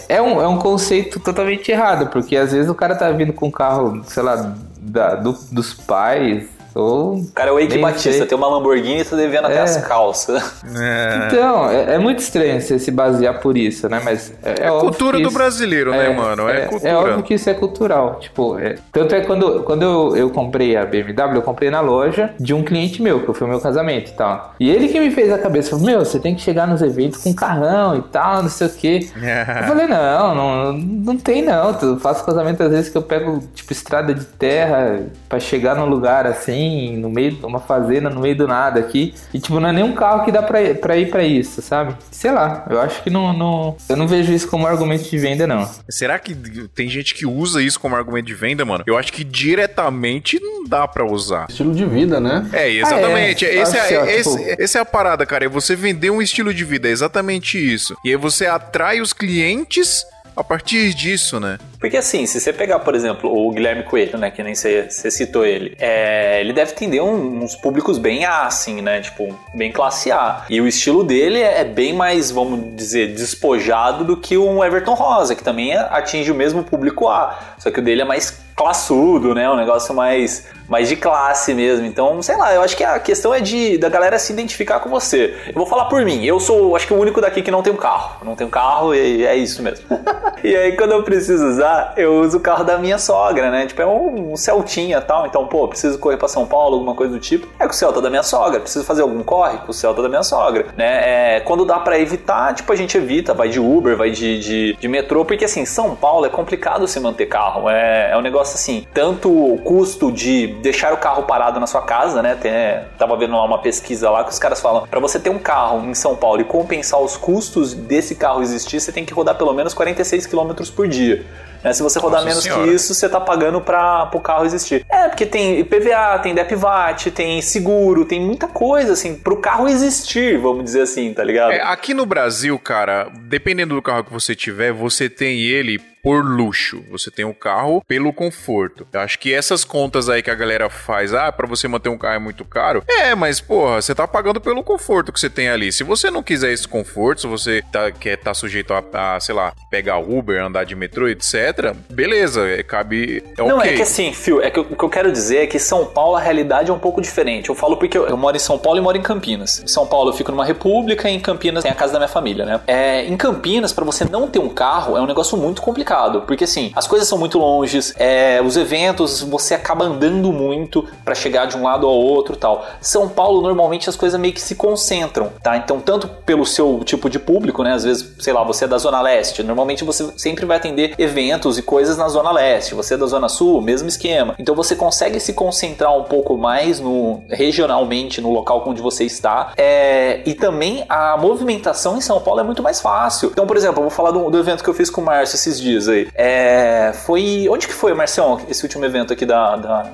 é um, é um conceito totalmente errado, porque às vezes o cara tá vindo com um carro, sei lá, da, do, dos pais, ou o cara é o Eike Batista, sei. tem uma Lamborghini e tá devendo é. até as calças. É. Então, é, é, muito estranho você se basear por isso, né? Mas é, é, é cultura do brasileiro, né, mano? É, cultura. É óbvio que isso é cultural. Tipo, tanto é quando, quando eu, eu comprei a BMW, eu comprei na loja de um cliente meu, que foi o meu casamento e tal. E ele que me fez a cabeça, falou, meu, você tem que chegar nos eventos com carrão e tal, não sei o quê. eu falei, não, não, não tem não. Eu faço casamento às vezes que eu pego, tipo, estrada de terra para chegar num lugar assim assim, no meio de uma fazenda, no meio do nada aqui. E, tipo, não é nem um carro que dá pra, pra ir pra isso, sabe? Sei lá, eu acho que não, não. Eu não vejo isso como argumento de venda, não. Será que tem gente que usa isso como argumento de venda, mano? Eu acho que diretamente não dá pra usar. Estilo de vida, né? É, exatamente. Ah, é. Esse, é, é, esse, tipo... esse é a parada, cara. É você vender um estilo de vida, é exatamente isso. E aí você atrai os clientes a partir disso, né? Porque assim, se você pegar, por exemplo, o Guilherme Coelho, né, que nem você, você citou ele, é, ele deve atender um, uns públicos bem A, assim, né, tipo, bem classe A. E o estilo dele é, é bem mais, vamos dizer, despojado do que um Everton Rosa, que também atinge o mesmo público A, só que o dele é mais classudo, né, um negócio mais mais de classe mesmo. Então, sei lá, eu acho que a questão é de da galera se identificar com você. Eu vou falar por mim. Eu sou, acho que o único daqui que não tem um carro. Não tem um carro e é isso mesmo. e aí quando eu preciso usar, eu uso o carro da minha sogra, né? Tipo, é um, um Celtinha e tal. Então, pô, preciso correr para São Paulo, alguma coisa do tipo. É com o Celta da minha sogra. Preciso fazer algum corre com o Celta da minha sogra, né? É, quando dá para evitar, tipo, a gente evita, vai de Uber, vai de, de, de metrô, porque assim, São Paulo é complicado se manter carro. É, é um negócio assim, tanto o custo de deixar o carro parado na sua casa, né? Tem, tava vendo lá uma pesquisa lá que os caras falam, para você ter um carro em São Paulo e compensar os custos desse carro existir, você tem que rodar pelo menos 46 km por dia. Né? Se você rodar Nossa menos senhora. que isso, você tá pagando para o carro existir. É, porque tem IPVA, tem DEPVAT, tem seguro, tem muita coisa, assim, pro carro existir, vamos dizer assim, tá ligado? É, aqui no Brasil, cara, dependendo do carro que você tiver, você tem ele por luxo, você tem o carro pelo conforto. Eu acho que essas contas aí que a galera faz, ah, para você manter um carro é muito caro. É, mas porra, você tá pagando pelo conforto que você tem ali. Se você não quiser esse conforto, se você tá, quer estar tá sujeito a, a, sei lá, pegar Uber, andar de metrô, etc, beleza, é, cabe. É não, okay. é que assim, Fio, é que o que eu quero dizer é que São Paulo a realidade é um pouco diferente. Eu falo porque eu, eu moro em São Paulo e moro em Campinas. Em São Paulo eu fico numa república e em Campinas tem a casa da minha família, né? É, em Campinas, para você não ter um carro, é um negócio muito complicado complicado, porque assim, as coisas são muito longes, é, os eventos você acaba andando muito para chegar de um lado ao outro tal. São Paulo, normalmente as coisas meio que se concentram, tá? Então, tanto pelo seu tipo de público, né? Às vezes, sei lá, você é da Zona Leste, normalmente você sempre vai atender eventos e coisas na Zona Leste, você é da Zona Sul, mesmo esquema. Então, você consegue se concentrar um pouco mais no regionalmente no local onde você está, é, e também a movimentação em São Paulo é muito mais fácil. Então, por exemplo, eu vou falar do, do evento que eu fiz com o Márcio esses dias aí. É, foi. Onde que foi, Marcião, esse último evento aqui da, da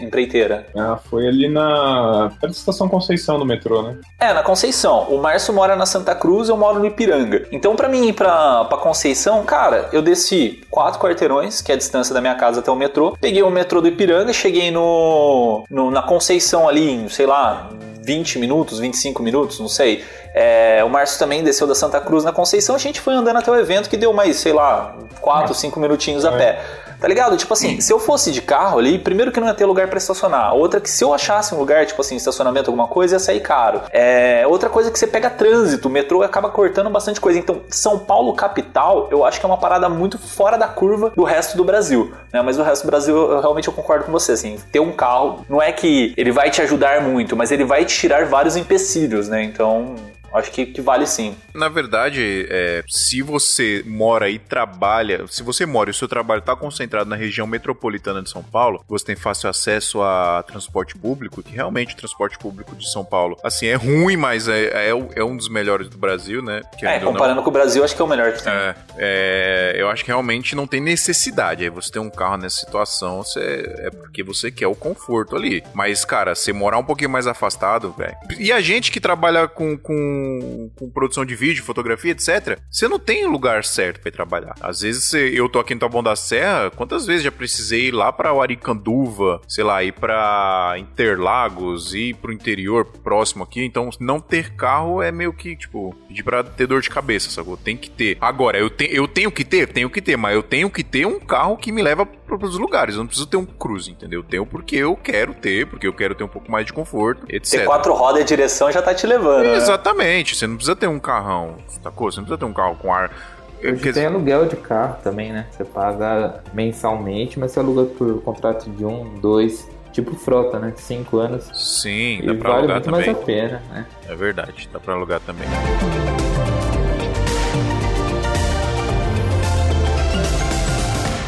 empreiteira? Ah, foi ali na. perto da estação Conceição do metrô, né? É, na Conceição. O Márcio mora na Santa Cruz, eu moro no Ipiranga. Então, para mim ir pra, pra Conceição, cara, eu desci quatro quarteirões, que é a distância da minha casa até o metrô. Peguei o metrô do Ipiranga, cheguei no, no na Conceição ali, em, sei lá, 20 minutos, 25 minutos, não sei. É, o Márcio também desceu da Santa Cruz na Conceição, a gente foi andando até o evento que deu mais, sei lá, 4, 5 minutinhos a é. pé. Tá ligado? Tipo assim, se eu fosse de carro ali, primeiro que não ia ter lugar para estacionar. Outra que se eu achasse um lugar, tipo assim, estacionamento, alguma coisa, ia sair caro. É, outra coisa que você pega trânsito, o metrô acaba cortando bastante coisa. Então, São Paulo capital, eu acho que é uma parada muito fora da curva do resto do Brasil. Né? Mas o resto do Brasil, eu, realmente eu concordo com você. Assim, ter um carro não é que ele vai te ajudar muito, mas ele vai te tirar vários empecilhos, né? Então, Acho que, que vale sim. Na verdade, é, se você mora e trabalha, se você mora e o seu trabalho está concentrado na região metropolitana de São Paulo, você tem fácil acesso a transporte público, que realmente o transporte público de São Paulo, assim, é ruim, mas é, é, é um dos melhores do Brasil, né? Que é, comparando não... com o Brasil, acho que é o melhor que tem. É, é, eu acho que realmente não tem necessidade. Aí você ter um carro nessa situação, você, é porque você quer o conforto ali. Mas, cara, você morar um pouquinho mais afastado, velho. E a gente que trabalha com, com com, produção de vídeo, fotografia, etc., você não tem lugar certo para trabalhar. Às vezes eu tô aqui no Taboão da Serra, quantas vezes já precisei ir lá pra Aricanduva, sei lá, ir pra Interlagos, ir pro interior próximo aqui. Então, não ter carro é meio que, tipo, pedir pra ter dor de cabeça, sacou? Tem que ter. Agora, eu, te, eu tenho que ter? Tenho que ter, mas eu tenho que ter um carro que me leva pros lugares. Eu não preciso ter um cruze, entendeu? Eu tenho porque eu quero ter, porque eu quero ter um pouco mais de conforto, etc. Ter quatro rodas e direção já tá te levando. Né? Exatamente. Você não precisa ter um carrão, sacou? Você não precisa ter um carro com ar. Hoje tem aluguel de carro também, né? Você paga mensalmente, mas você aluga por contrato de um, dois, tipo frota, né? Cinco anos. Sim, dá pra vale alugar muito também. mais a pena, né? É verdade, dá pra alugar também.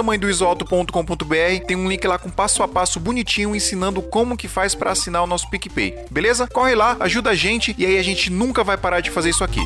tamanhodoisoalto.com.br, tem um link lá com passo a passo bonitinho ensinando como que faz para assinar o nosso PicPay. Beleza? Corre lá, ajuda a gente e aí a gente nunca vai parar de fazer isso aqui.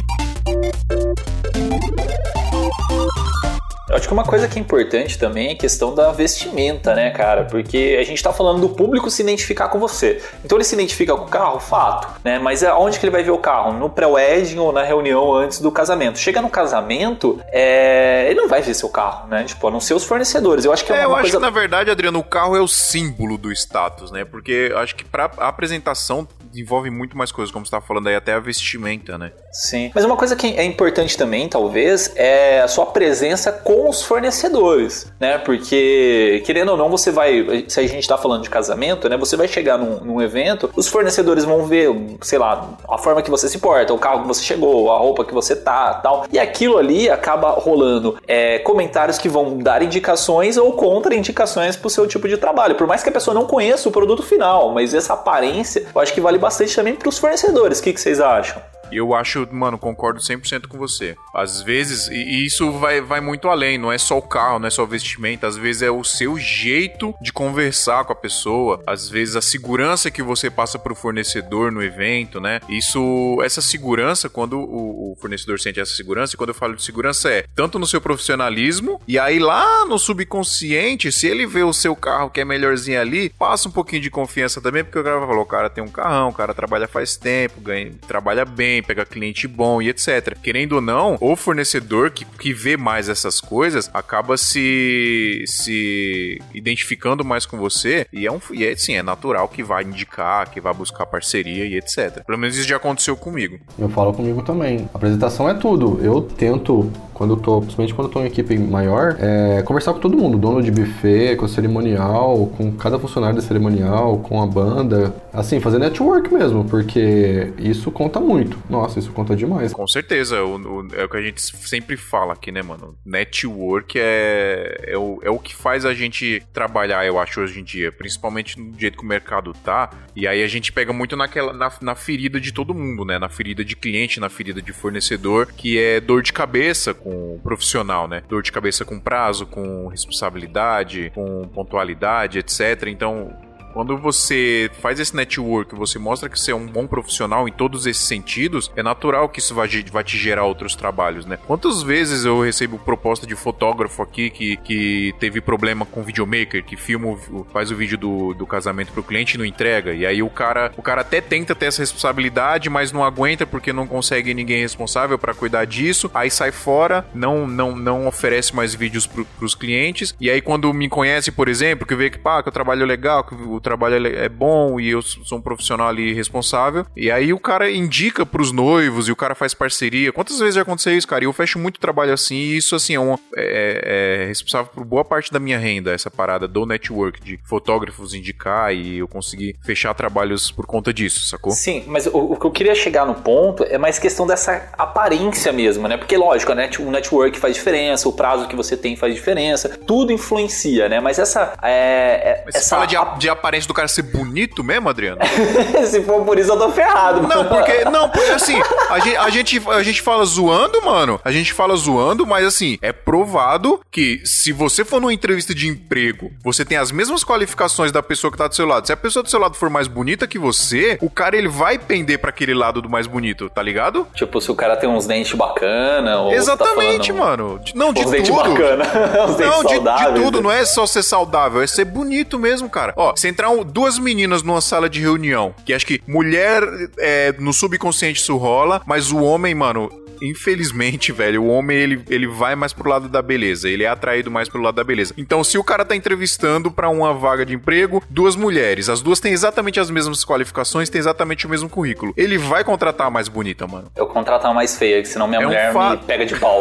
Eu acho que uma coisa que é importante também é a questão da vestimenta, né, cara? Porque a gente tá falando do público se identificar com você. Então ele se identifica com o carro, fato, né? Mas aonde que ele vai ver o carro? No pré-wedding ou na reunião antes do casamento? Chega no casamento, é... ele não vai ver seu carro, né? Tipo, a não ser os fornecedores. Eu acho que é, É, eu coisa... acho que na verdade, Adriano, o carro é o símbolo do status, né? Porque eu acho que pra apresentação envolve muito mais coisas, como você tá falando aí, até a vestimenta, né? Sim. Mas uma coisa que é importante também, talvez, é a sua presença com os fornecedores, né? Porque, querendo ou não, você vai. Se a gente tá falando de casamento, né? Você vai chegar num, num evento, os fornecedores vão ver, sei lá, a forma que você se porta, o carro que você chegou, a roupa que você tá tal. E aquilo ali acaba rolando é, comentários que vão dar indicações ou contra-indicações pro seu tipo de trabalho. Por mais que a pessoa não conheça o produto final, mas essa aparência, eu acho que vale bastante também pros fornecedores. O que, que vocês acham? Eu acho, mano, concordo 100% com você. Às vezes, e isso vai, vai muito além, não é só o carro, não é só o vestimento, às vezes é o seu jeito de conversar com a pessoa, às vezes a segurança que você passa pro fornecedor no evento, né? Isso, essa segurança, quando o, o fornecedor sente essa segurança, e quando eu falo de segurança é tanto no seu profissionalismo, e aí lá no subconsciente, se ele vê o seu carro que é melhorzinho ali, passa um pouquinho de confiança também, porque o cara falou, o cara tem um carrão, o cara trabalha faz tempo, ganha, trabalha bem, pega cliente bom e etc. Querendo ou não, o fornecedor que, que vê mais essas coisas acaba se, se identificando mais com você e é um e é, é natural que vai indicar, que vai buscar parceria e etc. Pelo menos isso já aconteceu comigo. Eu falo comigo também. Apresentação é tudo. Eu tento, quando eu tô, principalmente quando eu tô em equipe maior, é, conversar com todo mundo, dono de buffet, com o cerimonial, com cada funcionário da cerimonial, com a banda. Assim, fazer network mesmo, porque isso conta muito. Nossa, isso conta demais. Com certeza, o, o- é o que a gente sempre fala aqui, né, mano? Network é, é, o, é o que faz a gente trabalhar, eu acho, hoje em dia. Principalmente no jeito que o mercado tá. E aí a gente pega muito naquela, na, na ferida de todo mundo, né? Na ferida de cliente, na ferida de fornecedor, que é dor de cabeça com o profissional, né? Dor de cabeça com prazo, com responsabilidade, com pontualidade, etc. Então, quando você faz esse network, você mostra que você é um bom profissional em todos esses sentidos, é natural que isso vai, te gerar outros trabalhos, né? Quantas vezes eu recebo proposta de fotógrafo aqui que, que teve problema com videomaker, que filma, faz o vídeo do, do casamento pro cliente e não entrega, e aí o cara, o cara até tenta ter essa responsabilidade, mas não aguenta porque não consegue ninguém responsável pra cuidar disso, aí sai fora, não não, não oferece mais vídeos pro, pros clientes, e aí quando me conhece, por exemplo, que vê que, pá, que eu trabalho legal, que o trabalho é é bom e eu sou um profissional ali responsável, e aí o cara indica pros noivos e o cara faz parceria. Quantas vezes já aconteceu isso, cara? E eu fecho muito trabalho assim, e isso, assim, é, uma, é, é responsável por boa parte da minha renda, essa parada do network, de fotógrafos indicar e eu conseguir fechar trabalhos por conta disso, sacou? Sim, mas o, o que eu queria chegar no ponto é mais questão dessa aparência mesmo, né? Porque, lógico, a net, o network faz diferença, o prazo que você tem faz diferença, tudo influencia, né? Mas essa. É, é- Mas você essa fala de, a- de aparência do cara ser bonito mesmo, Adriano? Se for por isso, eu tô ferrado. Não, porque, não, porque assim, a gente, a, gente, a gente fala zoando, mano. A gente fala zoando, mas assim, é provado que se você for numa entrevista de emprego, você tem as mesmas qualificações da pessoa que tá do seu lado. Se a pessoa do seu lado for mais bonita que você, o cara ele vai pender pra aquele lado do mais bonito, tá ligado? Tipo, se o cara tem uns dentes bacana ou Exatamente, tá falando, mano. Não, de uns dentes tudo. bacana, uns dentes Não, de, de saudáveis, tudo, né? não é só ser saudável, é ser bonito mesmo, cara. Ó, se entrar um- duas meninas numa sala de reunião, que acho que mulher é, no subconsciente isso rola, mas o homem, mano. Infelizmente, velho, o homem ele, ele vai mais pro lado da beleza, ele é atraído mais pelo lado da beleza. Então, se o cara tá entrevistando pra uma vaga de emprego, duas mulheres, as duas têm exatamente as mesmas qualificações, têm exatamente o mesmo currículo. Ele vai contratar a mais bonita, mano. Eu contrato uma mais feia, que senão minha É um mulher fa- me pega de pau.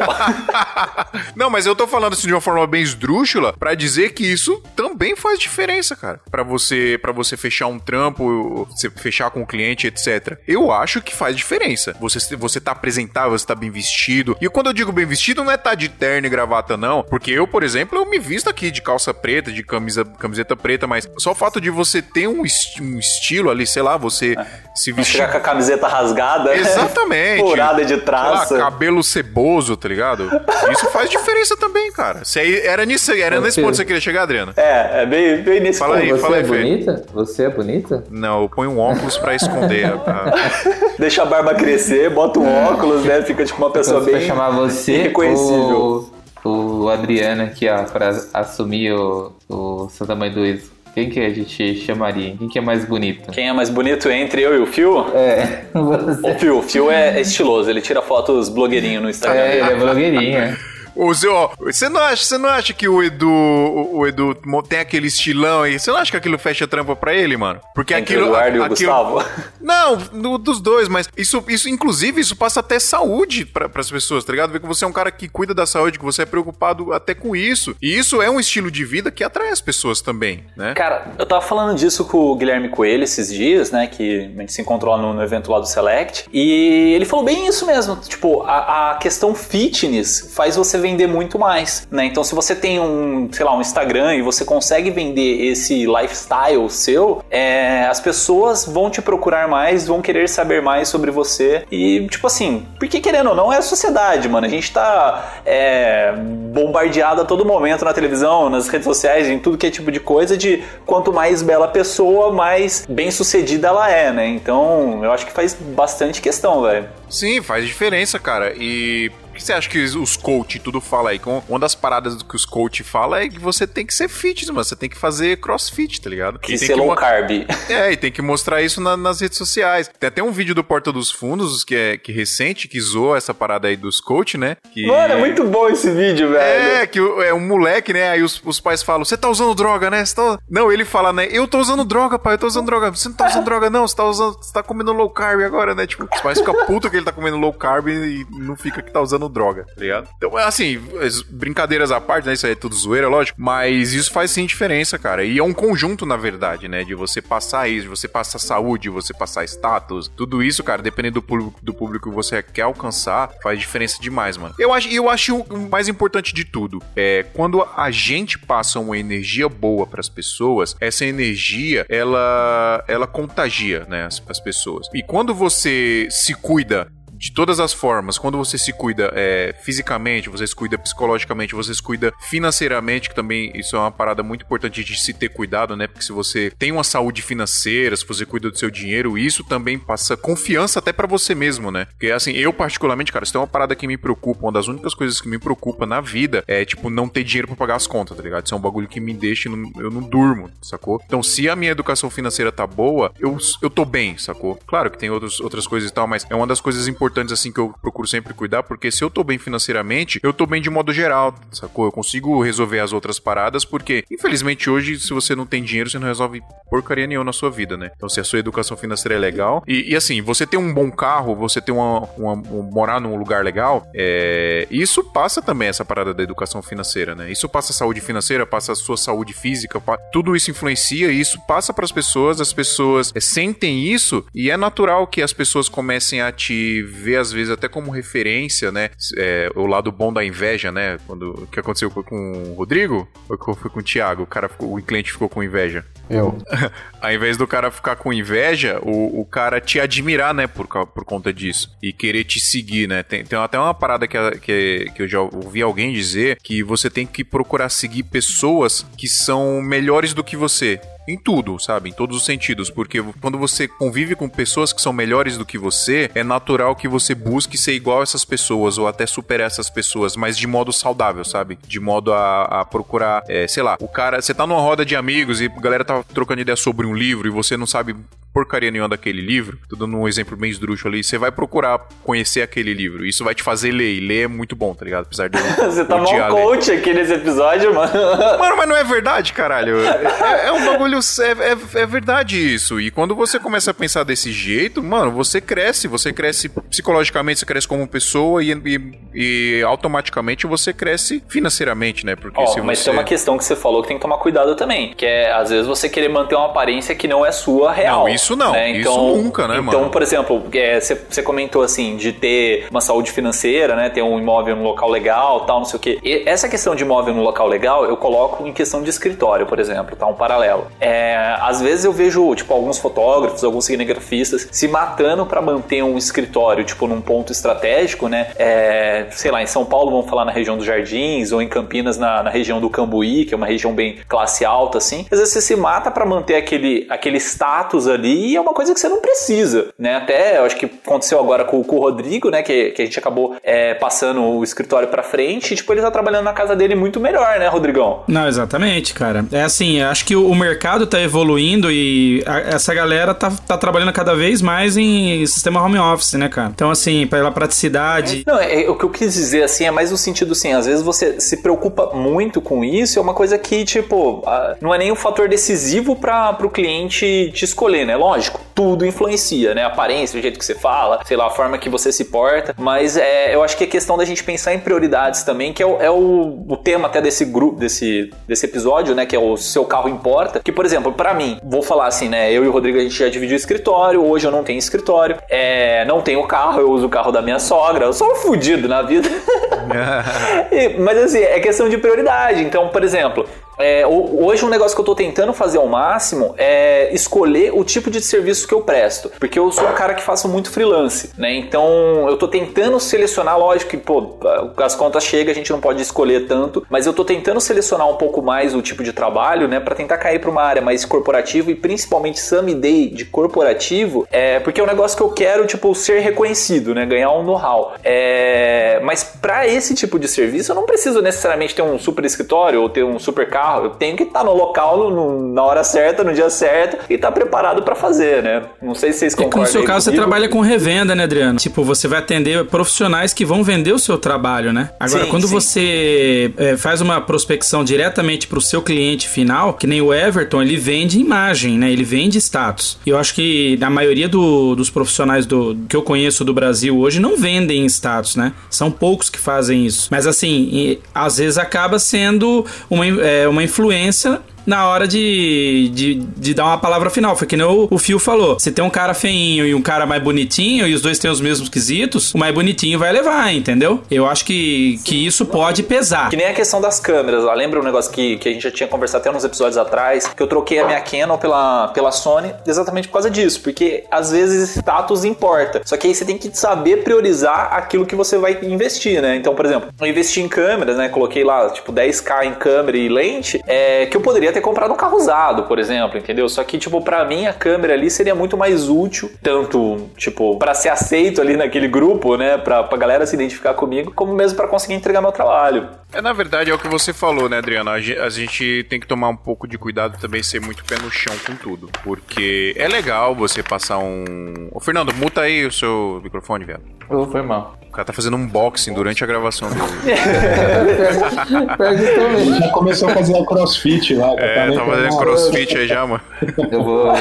Não, mas eu tô falando assim de uma forma bem esdrúxula pra dizer que isso também faz diferença, cara. Pra você, para você fechar um trampo, você fechar com o cliente, etc. Eu acho que faz diferença. Você você tá apresentável, você tá bem vestido. E quando eu digo bem vestido, não é tá de terno e gravata não, porque eu, por exemplo, eu me visto aqui de calça preta, de camisa camiseta preta, mas só o fato de você ter um, esti- um estilo ali, sei lá, você se Não vestir chegar com a camiseta rasgada, Exatamente. furada de Sei lá, traça. cabelo ceboso, tá ligado? Isso faz diferença também, cara. Se era nisso, era nesse Você- ponto que você queria chegar, Adriano? É, é bem, bem nesse Fala ponto. aí, Você fala é aí. Bonita? Você é bonita? Não, eu ponho um óculos pra esconder. a- a- Deixa a barba crescer, bota um óculos, né? Fica tipo uma pessoa bem chamar você irreconhecível. o, o Adriano aqui, ó, pra assumir o, o Santa Mãe do Iso. Quem que a gente chamaria? Quem que é mais bonito? Quem é mais bonito entre eu e o Phil? É, você. O Phil, o Phil é estiloso, ele tira fotos blogueirinho no Instagram. É, ele é blogueirinho, Zé, ó, você não acha, você não acha que o Edu, o, o Edu tem aquele estilão aí? Você não acha que aquilo fecha trampa pra ele, mano? Porque Entre aquilo, o Eduardo e o aquilo- Gustavo. Não, no- dos dois, mas isso, isso inclusive, isso passa até saúde pra, pras pessoas, tá ligado? Ver que você é um cara que cuida da saúde, que você é preocupado até com isso. E isso é um estilo de vida que atrai as pessoas também, né? Cara, eu tava falando disso com o Guilherme Coelho esses dias, né? Que a gente se encontrou no, no evento lá do Select. E ele falou bem isso mesmo. Tipo, a, a questão fitness faz você vender muito mais, né? Então, se você tem um, sei lá, um Instagram e você consegue vender esse lifestyle seu, é, as pessoas vão te procurar mais, vão querer saber mais sobre você. E, tipo assim, porque querendo ou não, é a sociedade, mano. A gente tá é, bombardeado a todo momento na televisão, nas redes sociais, em tudo que é tipo de coisa, de quanto mais bela a pessoa, mais bem sucedida ela é, né? Então, eu acho que faz bastante questão, velho. Sim, faz diferença, cara. E o que você acha que os coach tudo fala aí? Uma das paradas do que os coach fala é que você tem que ser fitness, mano. Você tem que fazer crossfit, tá ligado? Que tem ser low carb. É, e tem que mostrar isso na- nas redes sociais. Tem até um vídeo do Porta dos Fundos, que é que recente, que zoou essa parada aí dos coach, né? Que... Mano, é muito bom esse vídeo, velho. É, que é um moleque, né? Aí os, os pais falam: Você tá usando droga, né? Tá... Não, ele fala, né? Eu tô usando droga, pai, eu tô usando droga. Você não tá usando droga, não. Você tá usando. Você tá comendo low carb agora, né? Tipo, os pais ficam putos que ele tá comendo low carb e não fica que tá usando droga, tá ligado? Então, assim, as brincadeiras à parte, né? Isso aí é tudo zoeira, lógico. Mas isso faz sim diferença, cara. E é um conjunto, na verdade, né? De você passar isso, de você passar saúde, de você passar status. Tudo isso, cara, dependendo do público, do público que você quer alcançar, faz diferença demais, mano. Eu acho, eu acho o mais importante de tudo é quando a gente passa uma energia boa pras pessoas, essa energia ela ela contagia, né, as, as pessoas. E quando você se cuida de todas as formas, quando você se cuida é, fisicamente, você se cuida psicologicamente, você se cuida financeiramente, que também isso é uma parada muito importante de se ter cuidado, né? Porque se você tem uma saúde financeira, se você cuida do seu dinheiro, isso também passa confiança até pra você mesmo, né? Porque assim, eu particularmente, cara, isso é uma parada que me preocupa, uma das únicas coisas que me preocupa na vida é, tipo, não ter dinheiro pra pagar as contas, tá ligado? Isso é um bagulho que me deixa, eu não durmo, sacou? Então, se a minha educação financeira tá boa, eu, eu tô bem, sacou? Claro que tem outros, outras coisas e tal, mas é uma das coisas importantes, assim, que eu procuro sempre cuidar, porque se eu tô bem financeiramente, eu tô bem de modo geral, sacou? Eu consigo resolver as outras paradas, porque, infelizmente, hoje, se você não tem dinheiro, você não resolve porcaria nenhuma na sua vida, né? Então, se a sua educação financeira é legal, e, e, assim, você ter um bom carro, você ter uma, uma- um- morar num lugar legal, é, isso passa também essa parada da educação financeira, né? Isso passa a saúde financeira, passa a sua saúde física, tudo isso influencia e isso passa para as pessoas, as pessoas sentem isso e é natural que as pessoas comecem a te ver às vezes até como referência, né? É, o lado bom da inveja, né? Quando o que aconteceu com o Rodrigo, ou foi com o Thiago, o cara ficou, o cliente ficou com inveja. Eu. Ao invés do cara ficar com inveja, o, o cara te admirar, né, por, por conta disso. E querer te seguir, né? Tem, tem até uma parada que, que, que eu já ouvi alguém dizer que você tem que procurar seguir pessoas que são melhores do que você. Em tudo, sabe? Em todos os sentidos. Porque quando você convive com pessoas que são melhores do que você, é natural que você busque ser igual a essas pessoas ou até superar essas pessoas, mas de modo saudável, sabe? De modo a, a procurar, é, sei lá, o cara. Você tá numa roda de amigos e a galera tá trocando ideia sobre um livro e você não sabe porcaria nenhuma daquele livro, tô dando um exemplo bem esdrúxulo ali, você vai procurar conhecer aquele livro. Isso vai te fazer ler, e ler é muito bom, tá ligado? Apesar de eu Você tá mal ler. coach aqui nesse episódio, mano. Mano, mas não é verdade, caralho. É, é um bagulho. É, é- é verdade isso. E quando você começa a pensar desse jeito, mano, você cresce. Você cresce psicologicamente, você cresce como pessoa e, e- e automaticamente você cresce financeiramente, né? Porque Ó, se mas você. tem uma questão que você falou que tem que tomar cuidado também, que é às vezes você querer manter uma aparência que não é sua real. Não, isso não. né? Isso Então, nunca, né, Então, mano? por exemplo, é, você você comentou assim de ter uma saúde financeira, né, ter um imóvel num local legal, tal, não sei o quê. E essa questão de imóvel num local legal, eu coloco em questão de escritório, por exemplo, tá, um paralelo. É, às vezes eu vejo tipo alguns fotógrafos, alguns cinegrafistas se matando para manter um escritório tipo num ponto estratégico, né? É, sei lá, em São Paulo vamos falar na região dos Jardins ou em Campinas na, na região do Cambuí, que é uma região bem classe alta assim. Às vezes você se mata para manter aquele aquele status ali ali e é uma coisa que você não precisa, né? Até, acho que aconteceu agora com, com o Rodrigo, né? Que, que a gente acabou é, passando o escritório pra frente e, tipo, ele tá trabalhando na casa dele muito melhor, né, Rodrigão? Não, exatamente, cara. É assim, acho que o mercado tá evoluindo e a, essa galera tá, tá trabalhando cada vez mais em sistema home office, né, cara? Então, assim, pela praticidade. Não, é, o que eu quis dizer, assim, é mais no sentido, assim, às vezes você se preocupa muito com isso, é uma coisa que, tipo, não é nem um fator decisivo para o cliente te escolher, né? Lógico, tudo influencia, né? A aparência, o jeito que você fala, sei lá, a forma que você se porta, mas é, eu acho que é questão da gente pensar em prioridades também, que é o, é o, o tema até desse grupo, desse, desse episódio, né? Que é o seu carro importa. Que, por exemplo, para mim, vou falar assim, né? Eu e o Rodrigo a gente já dividiu escritório, hoje eu não tenho escritório, é, não tenho carro, eu uso o carro da minha sogra, eu sou um fudido na vida. mas assim, é questão de prioridade. Então, por exemplo, é, hoje um negócio que eu tô tentando fazer ao máximo é escolher o tipo de serviço que eu presto. Porque eu sou um cara que faço muito freelance, né? Então eu tô tentando selecionar, lógico que, pô, as contas chegam, a gente não pode escolher tanto, mas eu tô tentando selecionar um pouco mais o tipo de trabalho, né? para tentar cair para uma área mais corporativa e principalmente Day de corporativo, é, porque é um negócio que eu quero, tipo, ser reconhecido, né? Ganhar um know-how. É, mas para esse tipo de serviço eu não preciso necessariamente ter um super escritório ou ter um super carro. Eu tenho que estar no local no, na hora certa, no dia certo e estar preparado para fazer, né? Não sei se vocês concordam. E no seu caso, comigo. você trabalha com revenda, né, Adriano? Tipo, você vai atender profissionais que vão vender o seu trabalho, né? Agora, sim, quando sim. você é, faz uma prospecção diretamente para o seu cliente final, que nem o Everton, ele vende imagem, né? Ele vende status. E eu acho que a maioria do, dos profissionais do, que eu conheço do Brasil hoje não vendem status, né? São poucos que fazem isso. Mas assim, e, às vezes acaba sendo uma, é, uma influência na hora de, de, de, dar uma palavra final. Foi que nem o, o Fio falou. Se tem um cara feinho e um cara mais bonitinho e os dois têm os mesmos quesitos, o mais bonitinho vai levar, entendeu? Eu acho que, que isso pode pesar. Que nem a questão das câmeras. Lá. Lembra um negócio que, que a gente já tinha conversado até uns episódios atrás, que eu troquei a minha Canon pela, pela Sony exatamente por causa disso. Porque às vezes status importa. Só que aí você tem que saber priorizar aquilo que você vai investir, né? Então, por exemplo, eu investi em câmeras, né? Coloquei lá, tipo, 10k em câmera e lente, é, que eu poderia ter comprado um carro usado, por exemplo, entendeu? Só que, tipo, para mim a câmera ali seria muito mais útil, tanto, tipo, para ser aceito ali naquele grupo, né? Pra, pra galera se identificar comigo, como mesmo para conseguir entregar meu trabalho. É, na verdade, é o que você falou, né, Adriana? A gente tem que tomar um pouco de cuidado também, ser muito pé no chão com tudo. Porque é legal você passar um. Ô, Fernando, muta aí o seu microfone, velho. Oh, foi mal. O cara tá fazendo um unboxing durante a gravação dele. já começou a fazer a crossfit lá. É, tá fazendo crossfit aí já, mano. Eu vou,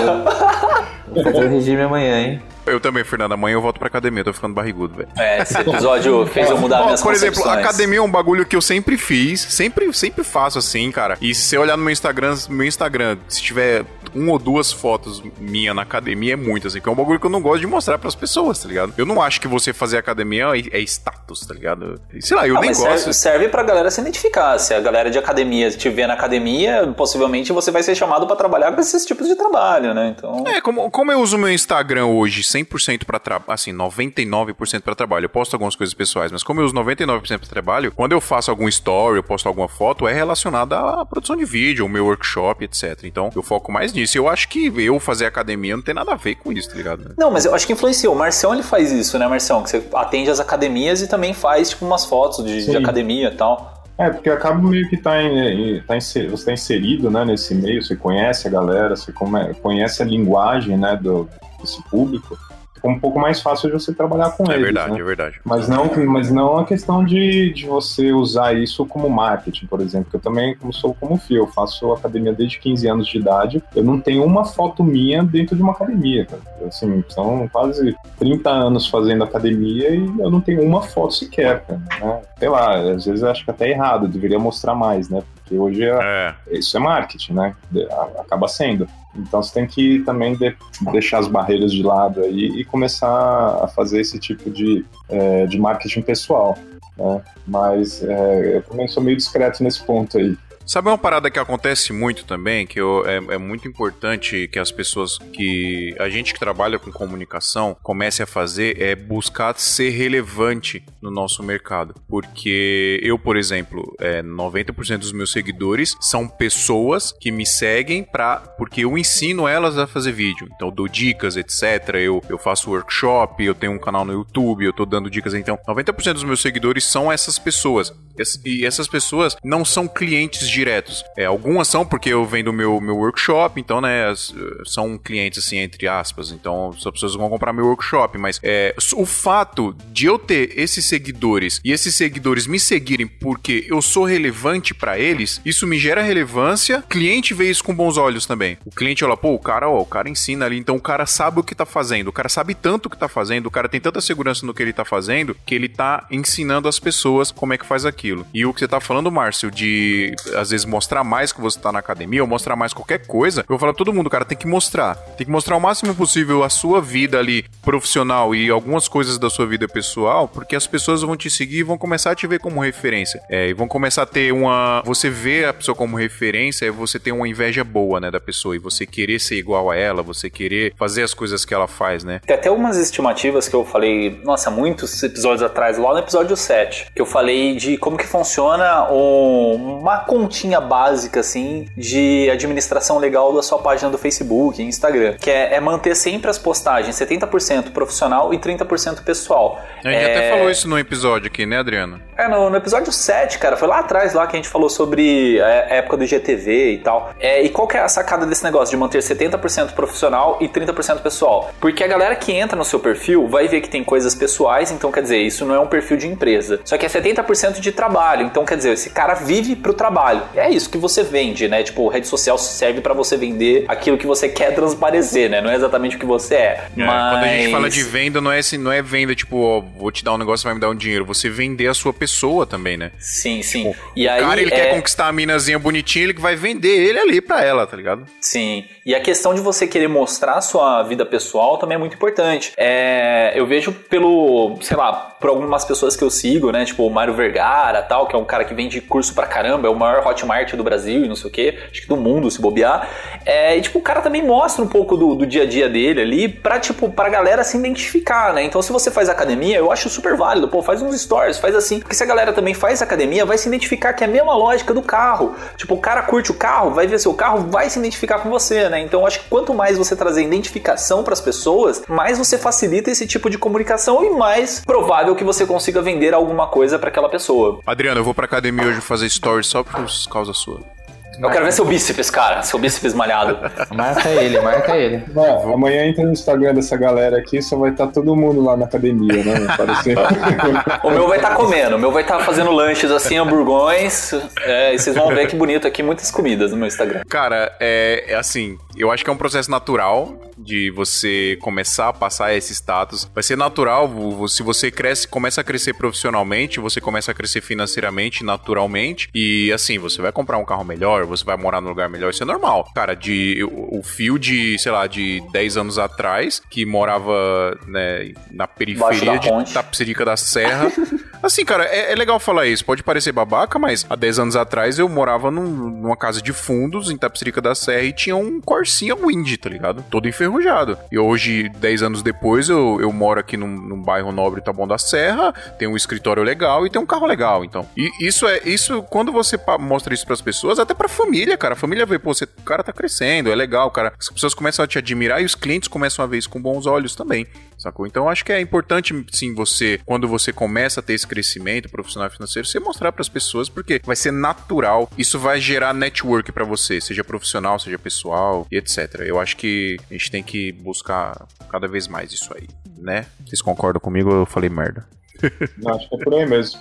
vou fazer o regime amanhã, hein? Eu também, Fernando. Amanhã eu volto pra academia, tô ficando barrigudo, velho. É, esse episódio fez eu mudar Ó, minhas Por exemplo, a academia é um bagulho que eu sempre fiz, sempre, sempre faço assim, cara. E se você olhar no meu Instagram, meu Instagram, se tiver uma ou duas fotos minha na academia, é muito, assim, que é um bagulho que eu não gosto de mostrar pras pessoas, tá ligado? Eu não acho que você fazer academia é, é status, tá ligado? Sei lá, eu ah, nem gosto. Serve, serve pra galera se identificar. Se a galera de academia te ver na academia, possivelmente você vai ser chamado para trabalhar com esses tipos de trabalho, né? Então... É, como, como eu uso meu Instagram hoje 100% pra trabalho, assim, 99% para trabalho. Eu posto algumas coisas pessoais, mas como eu uso 99% para trabalho, quando eu faço algum story, eu posto alguma foto, é relacionada à produção de vídeo, o meu workshop, etc. Então, eu foco mais nisso. Eu acho que eu fazer academia não tem nada a ver com isso, tá ligado? Não, mas eu acho que influenciou. O Marcião, ele faz isso, né, Marcião? Que você atende as academias e também faz, tipo, umas fotos de, de academia e tal. É, porque acaba meio que tá, em, tá inserido, você está inserido né, nesse meio, você conhece a galera, você conhece a linguagem né, do, desse público fica um pouco mais fácil de você trabalhar com é eles. É verdade, né? é verdade. Mas não, mas não a questão de, de você usar isso como marketing, por exemplo. Que eu também, como sou como fio, eu faço academia desde 15 anos de idade. Eu não tenho uma foto minha dentro de uma academia, cara. Assim, são quase 30 anos fazendo academia e eu não tenho uma foto sequer, cara, né? Sei lá, às vezes eu acho que até é errado, eu deveria mostrar mais, né? Porque hoje é, é. isso é marketing, né? Acaba sendo. Então você tem que também de, deixar as barreiras de lado aí e começar a fazer esse tipo de, é, de marketing pessoal. Né? Mas é, eu também sou meio discreto nesse ponto aí. Sabe uma parada que acontece muito também, que eu, é, é muito importante que as pessoas que. A gente que trabalha com comunicação comece a fazer é buscar ser relevante no nosso mercado. Porque eu, por exemplo, é, 90% dos meus seguidores são pessoas que me seguem pra, porque eu ensino elas a fazer vídeo. Então eu dou dicas, etc. Eu, eu faço workshop, eu tenho um canal no YouTube, eu tô dando dicas. Então, 90% dos meus seguidores são essas pessoas. E essas pessoas não são clientes diretos. É, algumas são porque eu vendo meu, meu workshop, então, né, são clientes, assim, entre aspas. Então, as pessoas vão comprar meu workshop. Mas é, o fato de eu ter esses seguidores e esses seguidores me seguirem porque eu sou relevante para eles, isso me gera relevância. O cliente vê isso com bons olhos também. O cliente olha, pô, o cara, ó, o cara ensina ali, então o cara sabe o que tá fazendo, o cara sabe tanto o que tá fazendo, o cara tem tanta segurança no que ele tá fazendo que ele tá ensinando as pessoas como é que faz aquilo. E o que você tá falando, Márcio, de às vezes mostrar mais que você tá na academia ou mostrar mais qualquer coisa, eu vou falar pra todo mundo, cara, tem que mostrar. Tem que mostrar o máximo possível a sua vida ali profissional e algumas coisas da sua vida pessoal, porque as pessoas vão te seguir e vão começar a te ver como referência. É, e vão começar a ter uma. Você vê a pessoa como referência, e você tem uma inveja boa, né, da pessoa, e você querer ser igual a ela, você querer fazer as coisas que ela faz, né? Tem até umas estimativas que eu falei, nossa, muitos episódios atrás, lá no episódio 7, que eu falei de como que funciona um, uma continha básica, assim, de administração legal da sua página do Facebook, Instagram, que é, é manter sempre as postagens 70% profissional e 30% pessoal. A gente é... até falou isso no episódio aqui, né, Adriano? É, no, no, episódio 7, cara, foi lá atrás lá que a gente falou sobre a época do GTV e tal. É, e qual que é a sacada desse negócio de manter 70% profissional e 30% pessoal? Porque a galera que entra no seu perfil vai ver que tem coisas pessoais, então quer dizer, isso não é um perfil de empresa. Só que é 70% de trabalho, então quer dizer, esse cara vive pro trabalho. É isso que você vende, né? Tipo, rede social serve para você vender aquilo que você quer transparecer, né? Não é exatamente o que você é. é mas... Quando a gente fala de venda, não é, assim, não é venda tipo, ó, vou te dar um negócio, vai me dar um dinheiro. Você vender a sua pessoa também, né? Sim, sim. Tipo, e o aí, cara, ele é... quer conquistar a minazinha bonitinha, ele que vai vender ele ali pra ela, tá ligado? Sim. E a questão de você querer mostrar a sua vida pessoal também é muito importante. É, eu vejo pelo, sei lá, por algumas pessoas que eu sigo, né? Tipo o Mário Vergara tal, que é um cara que vende curso pra caramba, é o maior Hotmart do Brasil e não sei o que, acho que do mundo, se bobear. É, e tipo, o cara também mostra um pouco do, do dia a dia dele ali pra, tipo, pra galera se identificar, né? Então se você faz academia, eu acho super válido. Pô, faz uns stories, faz assim. Porque se a galera também faz academia, vai se identificar que é a mesma lógica do carro. Tipo, o cara curte o carro, vai ver seu carro, vai se identificar com você, né? Então acho que quanto mais você trazer identificação para as pessoas, mais você facilita esse tipo de comunicação e mais provável que você consiga vender alguma coisa para aquela pessoa. Adriano, eu vou pra academia hoje fazer stories só por causa sua. Eu quero ver seu bíceps, cara. Seu bíceps malhado. Marca ele, marca ele. Não, amanhã entra no Instagram dessa galera aqui, só vai estar tá todo mundo lá na academia, né? o meu vai estar tá comendo, o meu vai estar tá fazendo lanches assim, hamburgões. É, e vocês vão ver que bonito aqui, muitas comidas no meu Instagram. Cara, é, é assim, eu acho que é um processo natural de você começar a passar esse status. Vai ser natural, se você cresce, começa a crescer profissionalmente, você começa a crescer financeiramente, naturalmente, e assim, você vai comprar um carro melhor, você vai morar num lugar melhor, isso é normal. Cara, de o fio de, sei lá, de 10 anos atrás, que morava né, na periferia de Tapsirica da Serra. Assim, cara, é, é, legal falar isso. Pode parecer babaca, mas há 10 anos atrás eu morava num, numa casa de fundos em Tapsirica da Serra e tinha um Corsinha Wind, tá ligado? Todo enferrujado. E hoje, 10 anos depois, eu, eu moro aqui num, num bairro nobre Taboão da Serra, tem um escritório legal e tem um carro legal, então. E isso é isso quando você mostra isso para as pessoas, até para família, cara. A família vê, pô, você, o cara tá crescendo, é legal, cara. As pessoas começam a te admirar e os clientes começam a ver isso com bons olhos também sacou? Então acho que é importante sim você, quando você começa a ter esse crescimento profissional e financeiro, você mostrar para as pessoas porque vai ser natural, isso vai gerar network para você, seja profissional, seja pessoal e etc. Eu acho que a gente tem que buscar cada vez mais isso aí, né? Vocês concordam comigo eu falei merda? Não, acho que é por aí mesmo.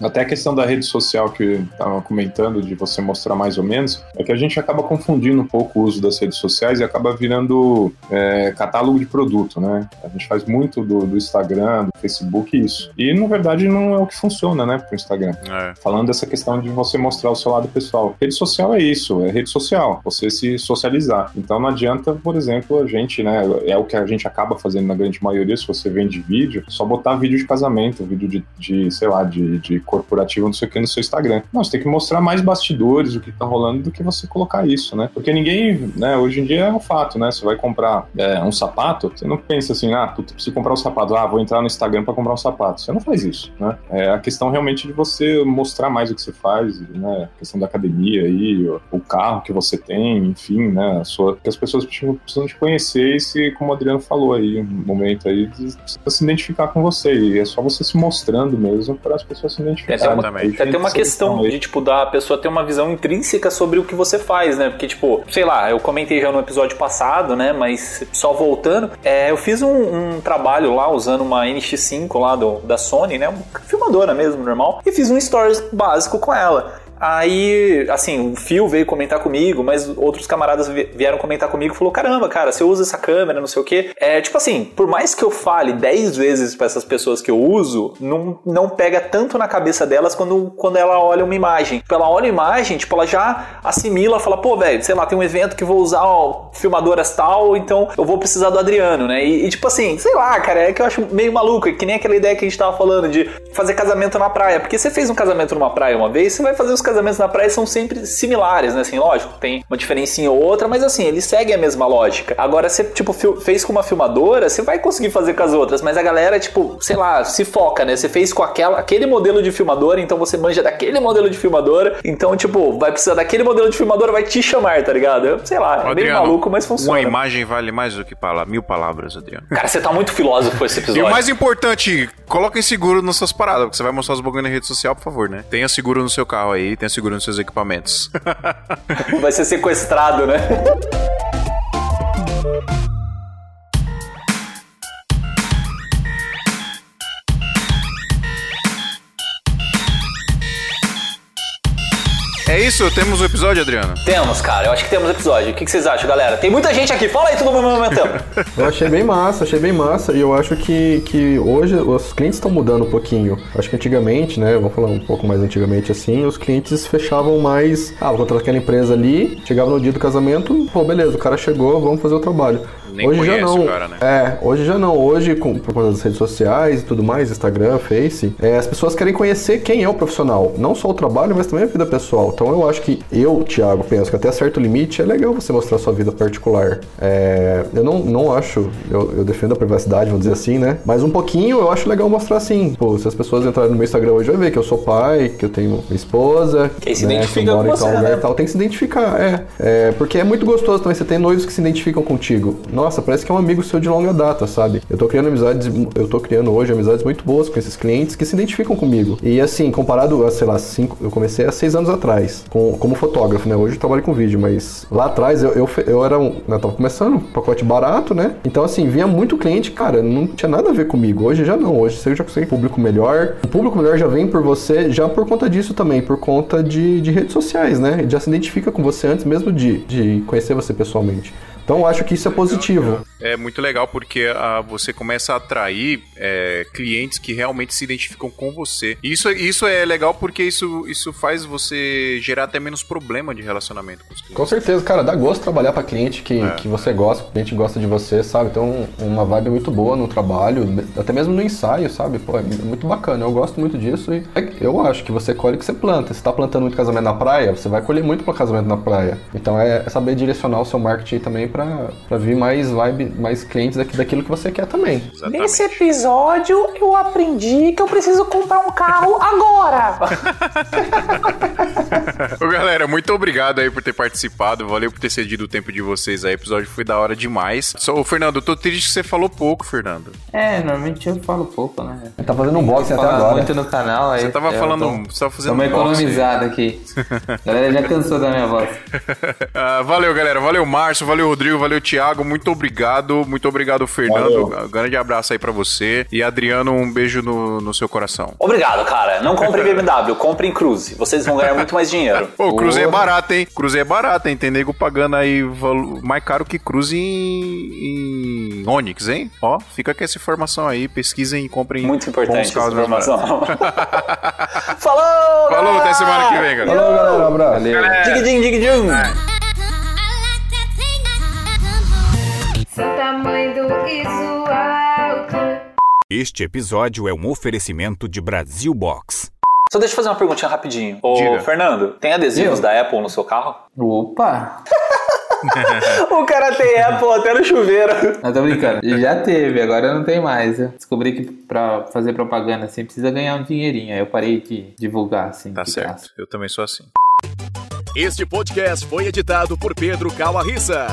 Até a questão da rede social que estava comentando, de você mostrar mais ou menos, é que a gente acaba confundindo um pouco o uso das redes sociais e acaba virando é, catálogo de produto, né? A gente faz muito do, do, Instagram, do Facebook isso. E na verdade não é o que funciona, né, pro Instagram. É. Falando dessa questão de você mostrar o seu lado pessoal. Rede social é isso, é rede social, você se socializar. Então não adianta, por exemplo, a gente, né, é o que a gente acaba fazendo na grande maioria, se você vende vídeo, só botar vídeo de casamento, vídeo de, de sei lá, de, de corporativo, não sei o que, no seu Instagram. Não, você tem que mostrar mais bastidores, o que tá rolando, do que você colocar isso, né? Porque ninguém, né, hoje em dia é um fato, né? Você vai comprar é, um sapato, você não pensa assim, ah, tu preciso comprar um sapato, ah, vou entrar no Instagram para comprar um sapato. Você não faz isso, né? É a questão realmente de você mostrar mais o que você faz, né? A questão da academia aí, o, carro que você tem, enfim, né? A sua, que as pessoas precisam te conhecer e se, como o Adriano falou aí, um momento aí, precisa se identificar com você. E é só você se mostrando mesmo para as pessoas se identificarem. Exatamente. Até tem uma questão de, tipo, da pessoa ter uma visão intrínseca sobre o que você faz, né? Porque, tipo, sei lá, eu comentei já no episódio passado, né? Mas só voltando, é, eu fiz um, um, trabalho lá usando uma NX5 lá do, da Sony, né? Uma filmadora mesmo, normal. E fiz um stories básico com ela. Aí, assim, o Phil veio comentar comigo, mas outros camaradas vieram comentar comigo e falou: caramba, cara, você usa essa câmera, não sei o quê. É tipo assim, por mais que eu fale 10 vezes para essas pessoas que eu uso, não, não pega tanto na cabeça delas quando, quando ela olha uma imagem. Tipo, ela olha a imagem, tipo, ela já assimila, fala, pô, velho, sei lá, tem um evento que vou usar ó, filmadoras tal, então eu vou precisar do Adriano, né? E, e, tipo assim, sei lá, cara, é que eu acho meio maluco, é que nem aquela ideia que a gente tava falando de fazer casamento na praia. Porque você fez um casamento numa praia uma vez, você vai fazer os casamentos na praia são sempre similares, né? Assim, lógico, tem uma diferencinha ou outra, mas assim, eles seguem a mesma lógica. Agora, você, tipo, fez com uma filmadora, você vai conseguir fazer com as outras, mas a galera, tipo, sei lá, se foca, né? Você fez com aquela, aquele modelo de filmadora, então você manja daquele modelo de filmadora, então, tipo, vai precisar daquele modelo de filmadora, vai te chamar, tá ligado? Sei lá, é meio maluco, mas funciona. Uma imagem vale mais do que palavras, mil palavras, Adriano. Cara, você tá muito filósofo esse episódio. E o mais importante, coloquem seguro nas suas paradas, porque você vai mostrar os bagulho na rede social, por favor, né? Tenha seguro no seu carro aí, tenha seguro nos seus equipamentos. Vai ser sequestrado, né? É isso? Temos o um episódio, Adriano? Temos, cara. Eu acho que temos episódio. O que vocês acham, galera? Tem muita gente aqui. Fala aí todo mundo momentando. eu achei bem massa, achei bem massa. E eu acho que, que hoje os clientes estão mudando um pouquinho. Acho que antigamente, né? Vamos falar um pouco mais antigamente assim, os clientes fechavam mais. Ah, vou contratar aquela empresa ali, chegava no dia do casamento, pô, beleza, o cara chegou, vamos fazer o trabalho nem hoje já não. Cara, né? É, hoje já não. Hoje, com, por conta das redes sociais e tudo mais, Instagram, Face, é, as pessoas querem conhecer quem é o profissional. Não só o trabalho, mas também a vida pessoal. Então eu acho que eu, Thiago, penso que até certo limite é legal você mostrar a sua vida particular. É, eu não, não acho, eu, eu, defendo a privacidade, vamos dizer assim, né? Mas um pouquinho eu acho legal mostrar assim. Pô, se as pessoas entrarem no meu Instagram hoje, vai ver que eu sou pai, que eu tenho uma esposa. Quem se né, identifica com você, lugar né? tal, tem que se identificar, é, é. Porque é muito gostoso também você ter noivos que se identificam contigo. Nossa, parece que é um amigo seu de longa data, sabe? Eu tô criando amizades, eu tô criando hoje amizades muito boas com esses clientes que se identificam comigo. E assim, comparado a, sei lá, cinco, eu comecei há seis anos atrás, com, como fotógrafo, né? Hoje eu trabalho com vídeo, mas lá atrás eu, eu, eu era um. Eu tava começando, pacote barato, né? Então, assim, vinha muito cliente, cara, não tinha nada a ver comigo. Hoje já não, hoje você já consegue público melhor. O público melhor já vem por você, já por conta disso também, por conta de, de redes sociais, né? Já se identifica com você antes mesmo de, de conhecer você pessoalmente. Então eu acho que isso é positivo. É muito legal porque a, ah, você começa a atrair é, clientes que realmente se identificam com você. Isso, isso é legal porque isso, isso faz você gerar até menos problema de relacionamento com os clientes. Com certeza, cara, dá gosto trabalhar para cliente que, é. que você gosta, que o cliente gosta de você, sabe? Então, uma vibe muito boa no trabalho, até mesmo no ensaio, sabe? Pô, é muito bacana, eu gosto muito disso e é eu acho que você colhe o que você planta. Se tá plantando muito casamento na praia, você vai colher muito para casamento na praia. Então é saber direcionar o seu marketing também para vir mais vibe, mais clientes daquilo que você quer também. Exatamente. Nesse episódio eu aprendi que eu preciso comprar um carro agora. Ô, galera, muito obrigado aí por ter participado. Valeu por ter cedido o tempo de vocês aí. O episódio foi da hora demais. Só, ô, Fernando, eu tô triste que você falou pouco, Fernando. É, normalmente eu falo pouco, né? Tá fazendo um box até agora. muito no canal aí. Você tava falando, tô, você tava fazendo um economizado aqui. A galera já cansou da minha voz. ah, valeu, galera. Valeu, Márcio. Valeu, Rodrigo. Valeu, Thiago. Muito obrigado. Muito obrigado, Fernando. Um grande abraço aí para você. E Adriano, um beijo no, no seu coração. Obrigado, cara. Não compre BMW, compre em Cruze. Vocês vão ganhar muito mais dinheiro. Pô, Cruze é barato, hein? Cruze é barato, hein? Tem nego pagando aí mais caro que Cruze em, em Onix, hein? Ó, fica com essa informação aí. Pesquisem e comprem Muito importante essa informação. Falou! Falou, até semana que vem, galera. Falou, galera. Um abraço. Valeu. Dig, dig, dig, dig. Este episódio é um oferecimento de Brasil Box. Só deixa eu fazer uma perguntinha rapidinho. Ô, Diga. Fernando, tem adesivos Eu? da Apple no seu carro? Opa! o cara tem Apple até no chuveiro. Não tô brincando. Já teve, agora não tem mais. Eu descobri que pra fazer propaganda assim precisa ganhar um dinheirinho. Aí eu parei de divulgar assim. Tá de certo. graça. Eu também sou assim. Este podcast foi editado por Pedro Calarissa.